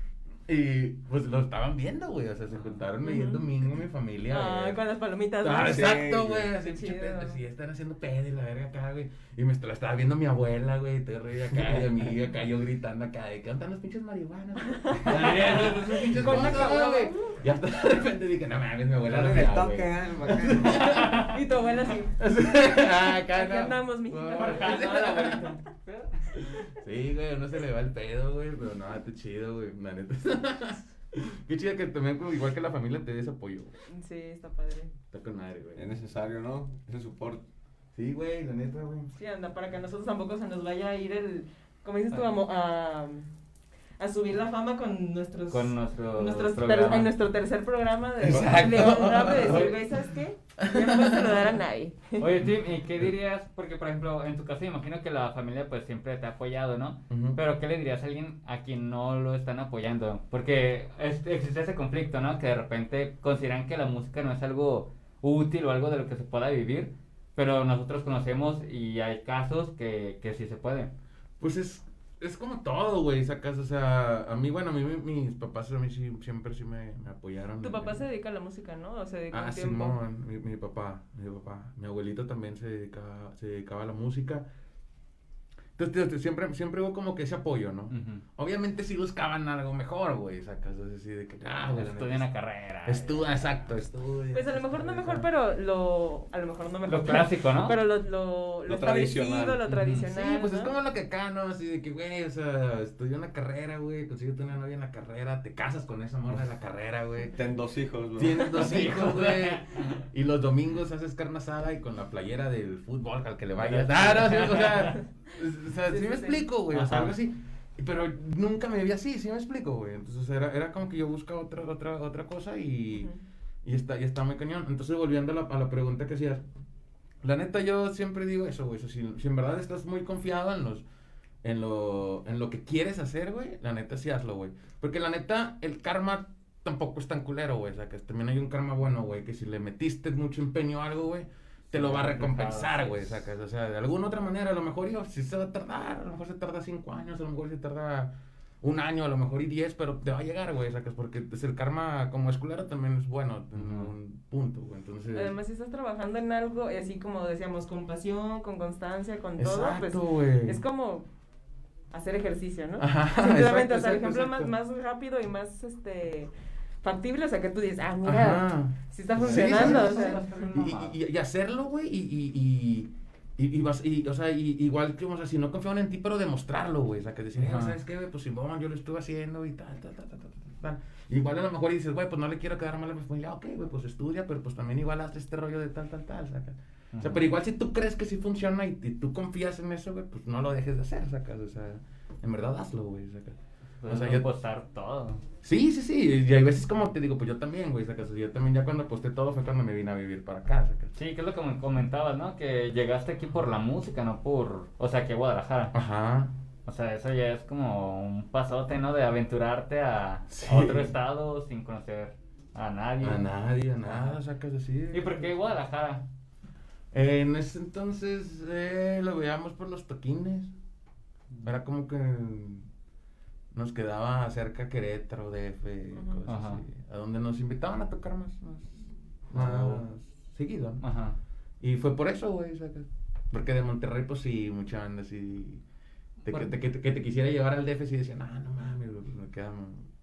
Y pues lo estaban viendo, güey. O sea, se juntaron ahí el
Ujú.
domingo mi familia.
Ah, con las palomitas.
Ah,
sí,
exacto,
güey.
Así,
Qué
pinche
chido.
pedo, así, están haciendo pedo y la verga acá, güey. Y me la estaba viendo mi abuela, güey. Y te reí acá, y a mí acá yo gritando acá, de andan los pinches marihuanas, pinches
Con
cosas, güey. Y hasta de repente dije, no mames, mi abuela no me
el toque.
Y tu abuela así.
ah, acá no.
andamos, mijita.
Sí, güey, no se le va el pedo, güey, pero no, está chido, güey, la neta. Qué chido que también, como igual que la familia, te des apoyo, güey.
Sí, está padre.
Está con madre, güey.
Es necesario, ¿no? Ese soporte.
Sí, güey, la neta, güey.
Sí, anda, para que a nosotros tampoco se nos vaya a ir el. Como dices tú, a, mo- a, a subir la fama con nuestros.
Con nuestro
nuestros ter- en nuestro tercer programa de,
Exacto.
de un rap de decir, güey, ¿sabes qué? No a saludar a nadie.
Oye, Tim, ¿y qué dirías? Porque, por ejemplo, en tu caso, imagino que la familia pues siempre te ha apoyado, ¿no? Pero, ¿qué le dirías a alguien a quien no lo están apoyando? Porque es- existe ese conflicto, ¿no? Que de repente consideran que la música no es algo útil o algo de lo que se pueda vivir, pero nosotros conocemos y hay casos que, que sí se pueden.
Pues es, es como todo, güey, sacas, o sea, a mí, bueno, a mí mi- mis papás a mí sí, siempre sí me, me apoyaron.
Tu papá se dedica a la música, ¿no? O se dedica
Ah. Simón, mi, mi papá, mi papá. Mi abuelito también se dedicaba, se dedicaba a la música. Entonces, tío, siempre, siempre hubo como que ese apoyo, ¿no? Obviamente sí buscaban algo mejor, güey, sacas, así de que, ah, güey, la
Estudia una carrera.
Estudia, exacto, estudia.
Pues a lo mejor no mejor, pero lo. A lo mejor no mejor.
Lo clásico, ¿no?
Pero lo, lo, lo,
Lo
establecido,
tradicional.
lo tradicional.
Sí, pues es como lo que acá, ¿no? Así de que, güey, o sea, estudió una carrera, güey, consíguete una novia en la carrera, te casas con esa morra de la carrera, güey.
Ten dos hijos, güey.
Tienes dos hijos, güey. Y los domingos haces carne asada y con la playera del fútbol al que le vayas. Ah, no, sí, o sea, o sea,
Sí,
sí, me
sí.
explico, güey, o sea, algo así. Pero nunca me vi así, sí me explico, güey. Entonces era, era como que yo buscaba otra, otra, otra cosa y,
Ujú.
y, está, y está muy cañón. Entonces, volviendo a la, a la pregunta que hacías, la neta yo siempre digo eso, güey. o sea, si, si en verdad estás muy confiado en los... En lo, en lo que quieres hacer, güey, la neta sí hazlo, güey. Porque la neta, el karma tampoco es tan culero, güey. O sea, que también hay un karma bueno, güey. Que si le metiste mucho empeño a algo, güey, te lo va a recompensar, güey. sacas. O sea, de alguna otra manera, a lo mejor yo, sí se va a tardar. A lo mejor se tarda cinco años, a lo mejor se tarda un año, a lo mejor y diez, pero te va a llegar, güey. Sacas, porque es el karma como es culero también es bueno en un punto, güey. Entonces.
Además, si estás trabajando en algo, y así como decíamos, con pasión, con constancia, con todo, pues
Exacto, güey.
es como hacer ejercicio, ¿no?
Ajá, exacto,
o sea, el
exacto,
ejemplo más,
exacto.
más rápido y más este factible, o sea, que tú dices, ah, mira,
Ajá.
sí está
Sí,
funcionando,
sí,
o sea.
Y, y, y- hacerlo, güey, y, y, y, y, y vas, y, o sea, y, igual que, o sea, si no confiaban en ti, pero demostrarlo, güey, o sea, que decir,
Ajá.
¿sabes qué, güey? Pues Simón, yo lo estuve haciendo y tal, tal, tal, tal, tal, tal. Igual a lo mejor dices, güey, pues no le quiero quedar mal a mi familia, ok, güey, pues estudia, pero pues también igual haz este rollo de tal, tal, tal, saca. O sea, pero igual si tú crees que sí funciona y, y tú confías en eso, güey, pues no lo dejes de hacer, sacas, o sea, en verdad hazlo, güey, sacas.
Pues
o sea, yo-
postar todo.
Sí, sí, sí. Y hay veces como te digo, pues yo también, güey, sacas. Yo también ya cuando posté todo fue cuando me vine a vivir para acá, sacas.
Sí, que es lo que me comentabas, ¿no? Que llegaste aquí por la música, no por... O sea, que Guadalajara.
Ajá.
O sea, eso ya es como un pasote, ¿no? De aventurarte a
Sí.
a otro estado sin conocer a nadie.
A nadie, a nada, sacas así.
¿Y por qué Guadalajara?
En ese entonces eh, lo veíamos por los toquines. Era como que nos quedaba cerca Querétaro, DF, cosas
Ajá.
así. A donde nos invitaban a tocar más, más, más
Oh.
seguido, ¿no?
Ajá.
Y fue por eso, güey. Porque de Monterrey, pues sí, mucha banda así. De que,
Por-
te, que, te- que te quisiera llevar al DF, sí decían, ah, no mames, güey, me queda.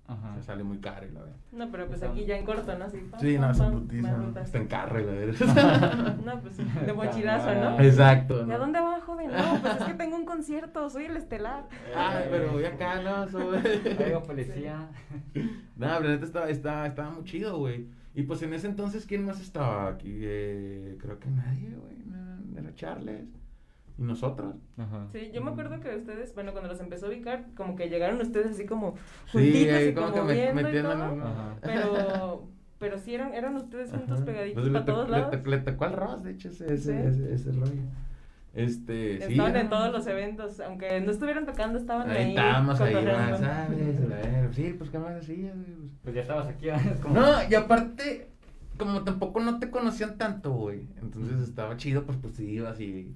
Ajá.
Se sale muy caro y la verdad.
No, pero pues aquí ya en corto, ¿no? Así, pam,
Sí, no,
pam, más rutas.
Está en carro y la verdad.
No, pues de mochilazo, ¿no?
Exacto.
¿Y a dónde va, joven? No, pues es que tengo un concierto, soy el estelar.
Ay, pero voy acá, no, soy.
Oiga, policía.
No, pero la neta estaba, estaba, estaba muy chido, güey. Y pues en ese entonces, ¿quién más estaba aquí? Eh, creo que nadie, güey. no, Era Charles. Y nosotros.
Ajá.
Sí, yo me acuerdo que ustedes, bueno, cuando los empezó a ubicar, como que llegaron ustedes así como
Sí,
juntitos
ahí
y
como
como
que me-
viendo y todo.
en-
Ajá.
Pero, pero sí eran, eran ustedes juntos
Ajá.
pegaditos
Pues
para
to-
todos lados.
Le tocó al Ross, de hecho, ese, ese,
Sí.
ese, ese rollo. Este, sí.
Estaban en todos los eventos, aunque no estuvieran tocando, estaban ahí.
Ahí estábamos ahí, más, ¿sabes? A ver, Sí, pues qué más güey? Pues,
Pues ya estabas aquí, como...
No, y aparte, como tampoco no te conocían tanto, güey. Entonces estaba chido, pues pues ibas y,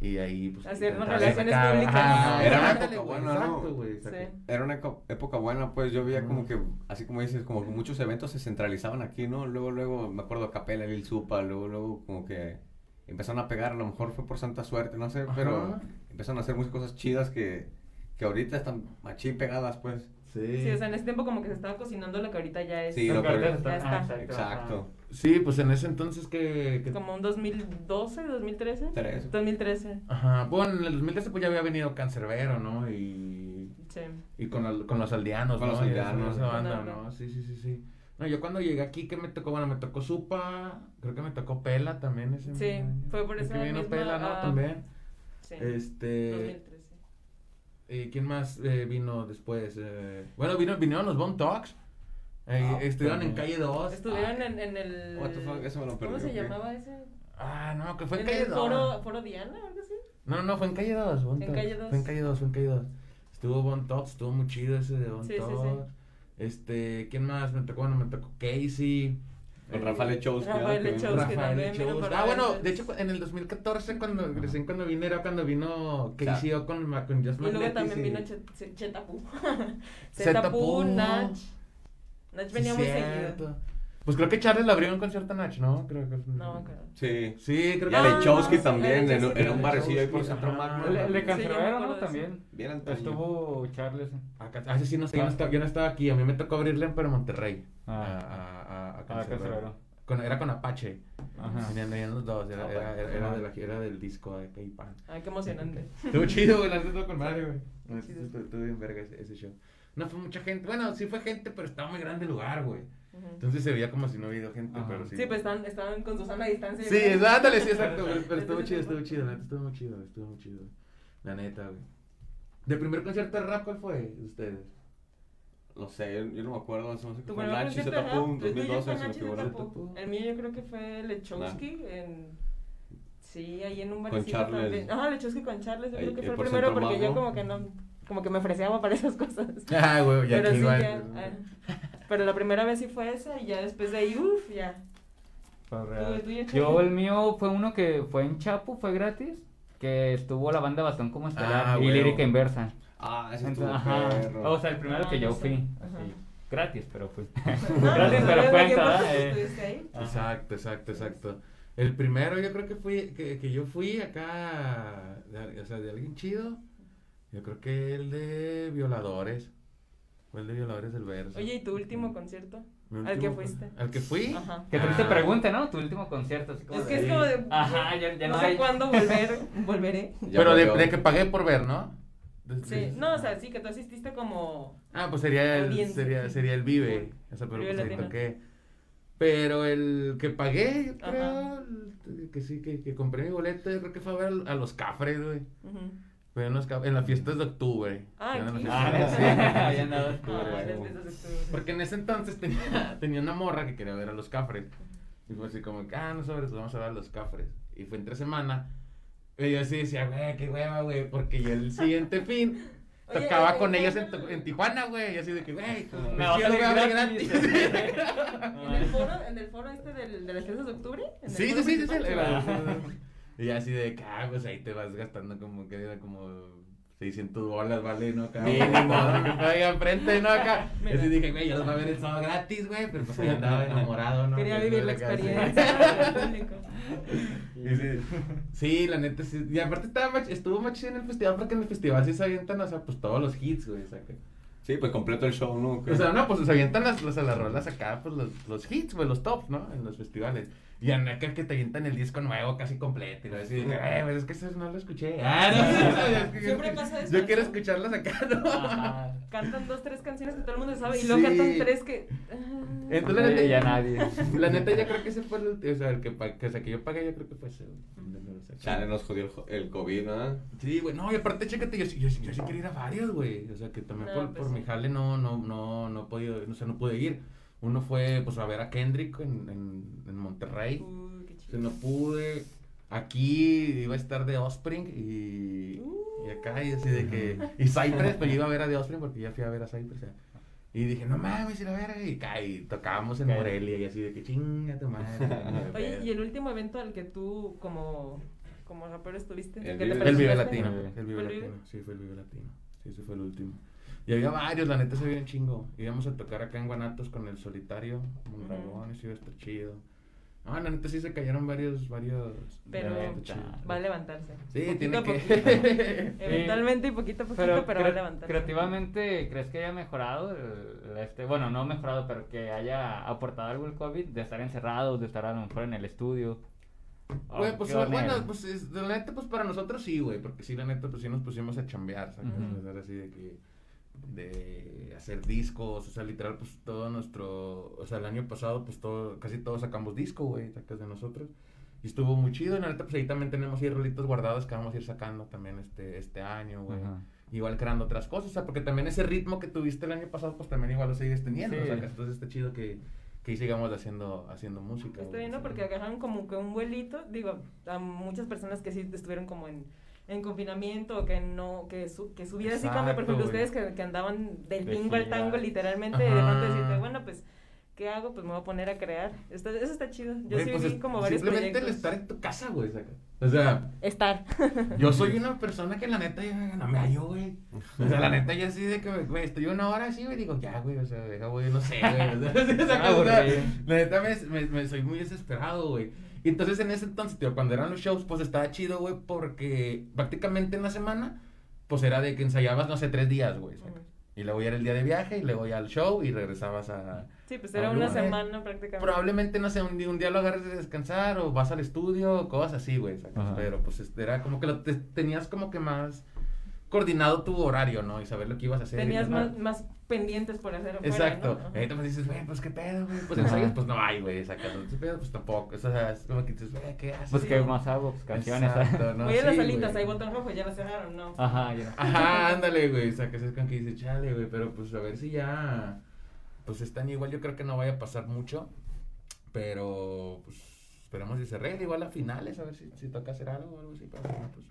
Y ahí, pues.
Hacer
intentaba
relaciones
sacar-
públicas.
Ajá,
Era una época buena, ¿no?
Exacto, güey. exacto.
Sí.
Era una época buena, pues yo veía como que, así como dices, como que muchos eventos se centralizaban aquí, ¿no? Luego, luego, me acuerdo Capela, Lil Supa, luego, luego como que empezaron a pegar, a lo mejor fue por santa suerte, no sé, pero empezaron a hacer muchas cosas chidas que, que ahorita están machín pegadas, pues.
Sí.
Sí, o sea, en ese tiempo como que se estaba cocinando lo que ahorita ya es.
Sí,
Lo que
que-
ahorita
Ya
está-
está.
ah,
Exacto.
Sí, pues en ese entonces que. que-
Como un 2012, 2013.
Tres.
2013.
Ajá, bueno, en el 2013 pues ya había venido Cancerbero, ¿no? Y.
Sí.
Y con, al- con los aldeanos,
Con
¿no?
los
Y
aldeanos.
esa banda. ¿no? Sí, sí, sí, sí. No, yo cuando llegué aquí, ¿qué me tocó? Bueno, me tocó Supa, creo que me tocó Pela también ese
Sí,
año.
fue por esa
que vino
misma,
Pela, ¿no?
ah,
También.
Sí.
Este...
2013.
eh, ¿Quién más eh, vino después? Eh, bueno, vino, vinieron los Bone Talks. Eh,
Ah,
estuvieron en calle 2.
Estuvieron en, en el.
What the fuck, eso me lo
¿Cómo se llamaba ese?
Ah, no, que fue en,
en
calle
el
2.
foro, foro Diana o algo así.
No, no, fue en calle 2. Bone
En calle 2.
Fue en calle 2, fue en calle 2. Estuvo Bone Talks, estuvo muy chido ese de Bone
Sí, sí, sí.
Talks. Este, ¿quién más? Me tocó, bueno, me tocó Casey.
Con
Eh,
Rafael Echowski.
Rafael
¿no? Que-
Echowski.
Rafael
también vino
Echowski.
por
Ah, bueno, de hecho, en el 2014, cuando, recién cuando vine, era cuando vino Casey o con, con Just
Y luego también vino Chet- Chetapu.
Zetapu.
Nach. Nach
Sí,
venía muy
cierto.
seguido.
Pues creo que Charles le abrió un concierto a Nach, ¿no? Creo que
No acuerdo.
Sí.
Sí, creo
Y
que
a
Ah,
Lechowski
sí,
también,
a
en, un barecillo ahí por Centro. Magno.
Le, le
me
¿no? También.
Bien antaño.
Estuvo Charles.
Acá, ah, sí, sí, no, sé, yo, no estaba, yo no estaba aquí. A mí me tocó abrirle, pero en Monterrey.
Ah.
a, a, a, a
Ah.
Con- era con Apache.
Ajá.
Venían, venían los dos. Era,
Ah,
era, era, era de la, era del disco de K-Pan.
Ay, qué emocionante.
Estuvo chido, güey. La con madre, güey. No. Estuvo bien verga ese, ese show. No fue mucha gente. Bueno, sí fue gente, pero estaba muy grande el lugar, güey. Entonces se veía como si no hubiera ido gente,
Ajá.
pero sí.
Sí, pues estaban, estaban con Susana a distancia.
Sí,
¿verdad?
ándale, sí, exacto, güey. Pero estuvo chido, estuvo chido. La neta estuvo muy chido, estuvo muy chido. La neta, güey. ¿De primer concierto de rap cuál fue de ustedes?
No sé, yo, no me acuerdo. No sé qué fue Nachi en
el tuyo
2012,
fue
se me
Nachi
figura.
Zetapu. El mío yo creo que fue Lechowski en... Sí, ahí en un
Charles.
también. Ajá, Lechowski con Charles, yo
Ahí,
creo que
eh,
fue el primero porque yo como que no... Como que me ofreciaba para esas cosas.
Ah, güey, ya
Pero
que
sí,
igual.
ya. ah. Pero la primera vez sí fue esa y ya después de ahí, uff, ya. Tú,
real. Yo, el mío fue uno que fue en Chapo, fue gratis. Que estuvo la banda Bastón como esperar
Ah,
y lírica inversa.
Ah, ese
Entonces,
estuvo
ajá.
perro.
O sea, el primero
Ah,
que yo
no sé.
fui. Así, Gratis, pero fui.
No,
gratis,
no
pero
sabía
cuenta, Eh.
Exacto, exacto, exacto. El primero yo creo que fui, que, que yo fui acá, de- o sea, de alguien chido. Yo creo que el de Violadores. Fue el de Violadores del Verso.
Oye, ¿y tu último concierto? Al que fuiste.
¿Al que fui?
Ajá.
Qué triste
Ah.
pregunta, ¿no? Tu último concierto. Así como
Es que
de-
es como de...
Ajá, ya, ya
no,
no,
sé
hay.
cuándo volver, volveré.
Ya
Pero de, que pagué por ver, ¿no?
Sí, no, o sea, sí, que tú asististe como...
Ah, pues sería el, sería, sería el Vive. O sea, pero
Vive
pues ahí
Latino.
toqué. Pero el que pagué, yo
Ajá.
creo, el- que sí, que, que compré mi boleto, yo creo que fue a ver a los Cafres, güey.
ujú.
Fue en, los en las fiestas de octubre.
Ah,
Eran las.
Ah,
fiestas-
Ah, veces estuve.
Porque en ese entonces tenía, tenía una morra que quería ver a los Cafres. Y fue así como, ah, no sobres, vamos a ver a los Cafres. Y fue entre semana. Y yo así decía, güey, qué hueva, güey. Porque yo el siguiente fin
Oye,
tocaba
eh,
con
eh,
ellos
eh,
en, en Tijuana, güey. Y así de que, güey, pues,
Me
pues,
va a
ver
gratis.
gratis.
¿En el foro, en el foro este del, de las fiestas de octubre? ¿En el
Sí, sí, sí, sí? Y así de que, ah, pues ahí te vas gastando como que era como 600 bolas, ¿vale? ¿No? Acá,
Mínimo.
ahí enfrente, ¿no? Acá. Y
Mira.
así dije, güey, yo los voy a ver el sábado gratis, güey. Pero pues ahí andaba enamorado, ¿no?
Quería
Que
vivir la experiencia
sí, sí, la neta sí. Y aparte estaba mach- estuvo más chido en el festival porque en el festival sí se avientan, o sea, pues todos los hits, güey, saca.
Sí, pues completo el show, ¿no?
O sea, no, pues se avientan las, las, las rolas acá, pues los, los hits, güey, los tops, ¿no? En los festivales. Y en acá que te avientan el disco nuevo casi completo. Y lo así, eh, pues es que eso no lo escuché. Ah, no, yo-
Siempre pasa eso,
Yo quiero escucharlas acá, ¿no?
Ajá.
Cantan dos, tres canciones que todo el mundo sabe y luego
Sí.
cantan tres que... ah.
Entonces, la neta,
ya nadie.
La neta, yo creo que ese fue el, o sea, el que, que, o sea, que yo pagué, yo creo que fue ese,
Chale, nos jodió el, COVID, ¿no?
Sí, güey, no, y aparte, chécate, yo, sí- yo, sí- yo sí quiero ir a varios, güey. O sea, que también
No,
por,
pues
por
sí.
mi jale no, no, no, no he podido, o sea, no pude ir. Uno fue, pues, a ver a Kendrick en, en, en Monterrey.
Uy, qué chido.
no pude. Aquí iba a estar de Offspring y, y acá, y así de que. Y Cypress, yo iba a ver a The Offspring porque ya fui a ver a Cypress. ya. Y dije, no mames, y la verga. Y, tocábamos en. Morelia y así de que chinga tu madre.
Oye, y el último evento al que tú como como rapero estuviste?
El
¿Qué te
Vive-
El Vive
presentaste?
Latino.
Vive.
El Vive
¿Fue el Vive?
Latino. Sí, fue el Vive Latino. Sí, ese fue el último. Y había varios, la neta se vio un chingo. Íbamos a tocar acá en Guanatos con el solitario, iba a estar chido. No, la neta sí se cayeron varios, varios.
Pero va a levantarse.
Sí,
Poquito
tiene que.
Eventualmente y poquito a poquito, pero, va a levantarse.
creativamente, ¿crees que haya mejorado? el- este, bueno, no mejorado, pero que haya aportado algo el COVID de estar encerrados, de estar a lo mejor en el estudio.
Güey,
Oh,
pues bueno,
manera.
pues es- la neta, pues para nosotros sí, güey, porque sí, la neta, pues sí nos pusimos a chambear, ¿sabes? O sea, así de que, de hacer discos, o sea, literal, pues todo nuestro, o sea, el año pasado, pues todo, casi todos sacamos disco, güey, sacas de nosotros, y estuvo muy chido, y la neta, pues ahí también tenemos ahí rolitos guardados que vamos a ir sacando también este, este año, güey.
Ajá.
Igual creando otras cosas, o sea, porque también ese ritmo que tuviste el año pasado, pues también igual lo sigues teniendo,
Sí.
o sea, que entonces está chido que, que ahí sigamos haciendo, haciendo música.
Está
sí.
Porque agarraron como que un vuelito, digo, a muchas personas que sí estuvieron como en, en confinamiento o que no, que su, que su vida así como, por ejemplo, ustedes que, que andaban del
De
tingo al tango, literalmente, de decirte, bueno, pues, ¿qué hago? Pues me voy a poner a crear. Está- eso está chido. Yo sí
pues
vi
es-
como varios
Simplemente
proyectos.
el estar en tu casa, güey, saca. O sea,
Estar.
yo soy una persona que la neta ya no me hallo, güey. O sea, la neta ya así de que, güey, estoy una hora así, güey, digo, ya, güey, o sea, deja, güey, no sé, güey. O sea,
Ah,
o sea, la neta me, me, me soy muy desesperado, güey. Y entonces en ese entonces, tío, cuando eran los shows, pues estaba chido, güey, porque prácticamente en la semana, pues era de que ensayabas, no sé, tres días, güey. Y luego ya era el día de viaje y luego ya al show y regresabas a...
Sí, pues era una semana prácticamente.
Probablemente, no sé, un día, un día lo agarres de descansar o vas al estudio, cosas así, güey. Pero pues este, era como que lo te- tenías como que más coordinado tu horario, ¿no? Y saber lo que ibas a hacer.
Tenías más, más pendientes por hacer afuera,
Exacto.
¿no?
Ahorita pues dices, güey, pues qué pedo, güey. Pues ensayos, pues no hay, güey. Sacas. ¿Qué pedo? Pues tampoco. O sea, es como que dices, güey, ¿qué haces?
Pues qué más hago, pues canciones.
Exacto, ¿no?
Voy a las
Sí,
salitas,
güey.
hay botón rojo, ya la cerraron, ¿no?
Ajá, ya.
Ajá, ándale, güey. O sea, que es con que dice, chale, güey. Pero pues a ver si ya. Pues año igual yo creo que no vaya a pasar mucho. Pero pues esperamos si se arregle igual a finales, a ver si, si toca hacer algo o algo así. Pero pues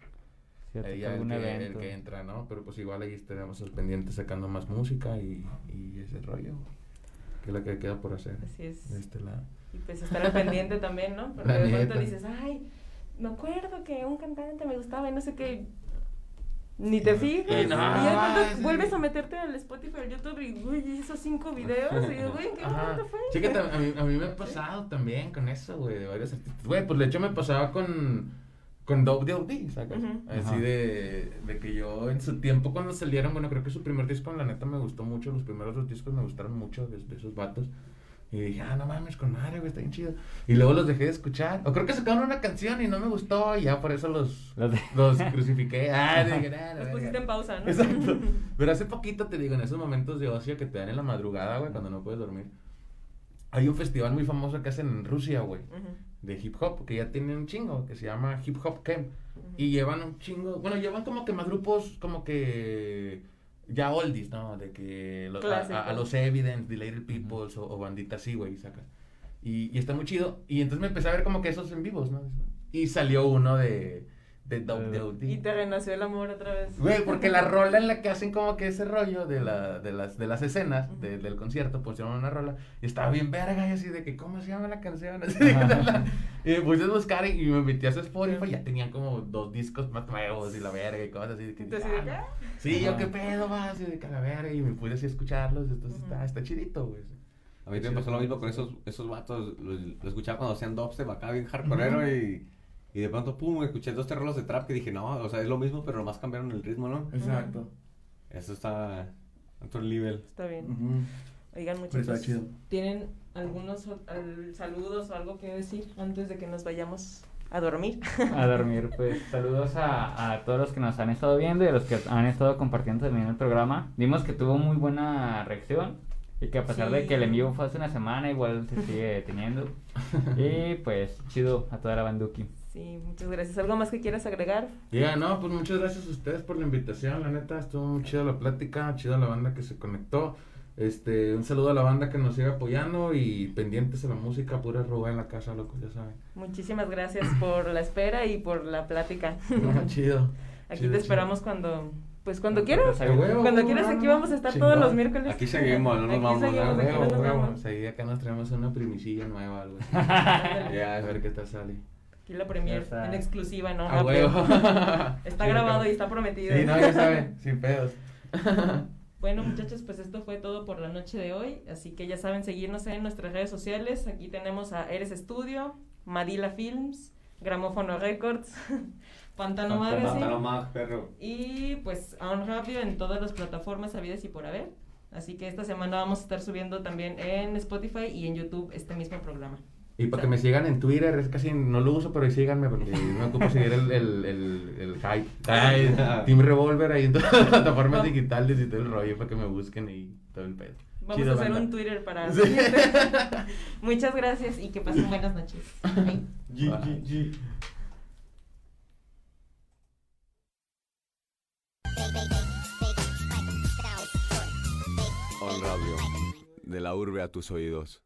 Sí,
ahí ya el
algún
que, el
evento.
que entra, ¿no? Pero pues igual ahí estaremos al pendiente sacando más música y, y ese rollo. Que es lo que queda por hacer.
Así es.
De este lado.
Y pues estar al pendiente también, ¿no? Porque
La
de pronto
neta.
dices, ay, me acuerdo que un cantante me gustaba y no sé qué. Ni te fijas.
Y
Y,
no,
de pronto
sí.
vuelves a meterte al Spotify, al YouTube y, uy, esos cinco videos. Y digo, güey, ¿en qué
Ajá.
momento fue?
Sí, que tam- a mí, a mí me ha pasado también con eso, güey, de varios artistas. Güey, pues de hecho me pasaba con, con Dope D.O.D., ¿sacas?
Ujú.
Así
Ajá.
de, de que yo en su tiempo cuando salieron, bueno, creo que su primer disco, la neta, me gustó mucho. Los primeros dos discos me gustaron mucho de, de esos vatos. Y dije, ah, no mames, con madre, güey, está bien chido. Y luego los dejé de escuchar. O creo que sacaron una canción y no me gustó y ya por eso los,
Los de-
los crucifiqué. Ah, dije, "Nah, la
Los
verga".
pusiste en pausa, ¿no?
Exacto. Pero hace poquito te digo, en esos momentos de ocio que te dan en la madrugada, güey, cuando no puedes dormir. Hay un festival muy famoso que hacen en Rusia, güey,
Ujú,
de hip hop, que ya tiene un chingo, que se llama Hip Hop Camp. Y llevan un chingo, bueno, llevan como que más grupos, como que ya oldies, ¿no? De que lo- a, a- a
Clásicos.
los Evidence, The Little Peoples o, o banditas así, güey, sacas. Y, y está muy chido. Y entonces me empecé a ver como que esos en vivos, ¿no? Y salió uno de, de.
Y te renació el amor otra vez.
Güey, porque la rola en la que hacen como que ese rollo de, la, de, las, de las escenas
Ujú.
de- del concierto, pusieron una rola y estaba bien verga y así de que, ¿cómo se llama la canción? Así de
Ajá.
y me puse a buscar y, y me metí a su Spotify y ya tenían como dos discos más nuevos y la verga y cosas así. De que,
Entonces,
ah,
¿de qué? Ah.
Sí, yo qué pedo, va, así de que a la verga y me pude así a escucharlos, entonces está, está chidito, güey.
A mí me pasó lo mismo con esos, esos vatos. Lo, lo escuchaba cuando hacían dubstep acá bien hardcoreero y, y de pronto, pum, escuché dos terroros de trap que dije, no, o sea, es lo mismo, pero nomás cambiaron el ritmo, ¿no?
Exacto.
Eso está a otro nivel.
Está bien.
Ujú.
Oigan,
Pero está
muchachos,
chido.
¿tienen algunos al- saludos o algo que decir antes de que nos vayamos a dormir?
a dormir. Pues saludos a, a todos los que nos han estado viendo y a los que han estado compartiendo también el programa. Vimos que tuvo muy buena reacción y que a pesar de
Sí.
que el envío fue hace una semana, igual se sigue teniendo. Y pues chido a toda la banduki.
Sí, muchas gracias. ¿Algo más que quieras agregar?
Ya, no, pues muchas gracias a ustedes por la invitación, la neta, estuvo muy chida la plática, chida la banda que se conectó. Este, un saludo a la banda que nos sigue apoyando y pendientes a la música, pura roba en la casa, loco, ya saben.
Muchísimas gracias por la espera y por la plática.
No, chido.
Aquí
chido,
te
chido.
esperamos cuando, pues cuando
Cuando
quieras. Cuando quieras aquí
no,
vamos a estar
chingón.
todos los miércoles.
Aquí seguimos, no nos
Aquí
vamos,
seguimos,
huevo,
no nos
huevo.
vamos.
Acá nos traemos una primicilla nueva, algo así. Ya, a ver qué tal sale.
Aquí la premier
está.
en exclusiva, ¿no?
A
Rápido.
huevo.
Está
Sí,
grabado y está prometido.
Sí, no, ya saben, sin pedos.
Bueno, muchachos, pues esto fue todo por la noche de hoy. Así que ya saben, seguirnos en nuestras redes sociales. Aquí tenemos a Eres Studio, Madila Films, Gramófono Records, Pantano Magazine.
Pantano Mag, perro.
Y pues a un rápido en todas las plataformas habidas y por haber. Así que esta semana vamos a estar subiendo también en Spotify y en YouTube este mismo programa.
Y para que me sigan en Twitter, es casi no lo uso, pero síganme porque no ocupo seguir el, el, el, el hype. Ay, Team Revolver ahí en todas las plataformas digitales y todo el rollo para que me busquen y todo el pedo.
Vamos
Chido,
a hacer
banda.
un Twitter para...
Sí.
Muchas gracias y que pasen buenas noches. Bye.
G, G, G.
On Radio, de la urbe a tus oídos.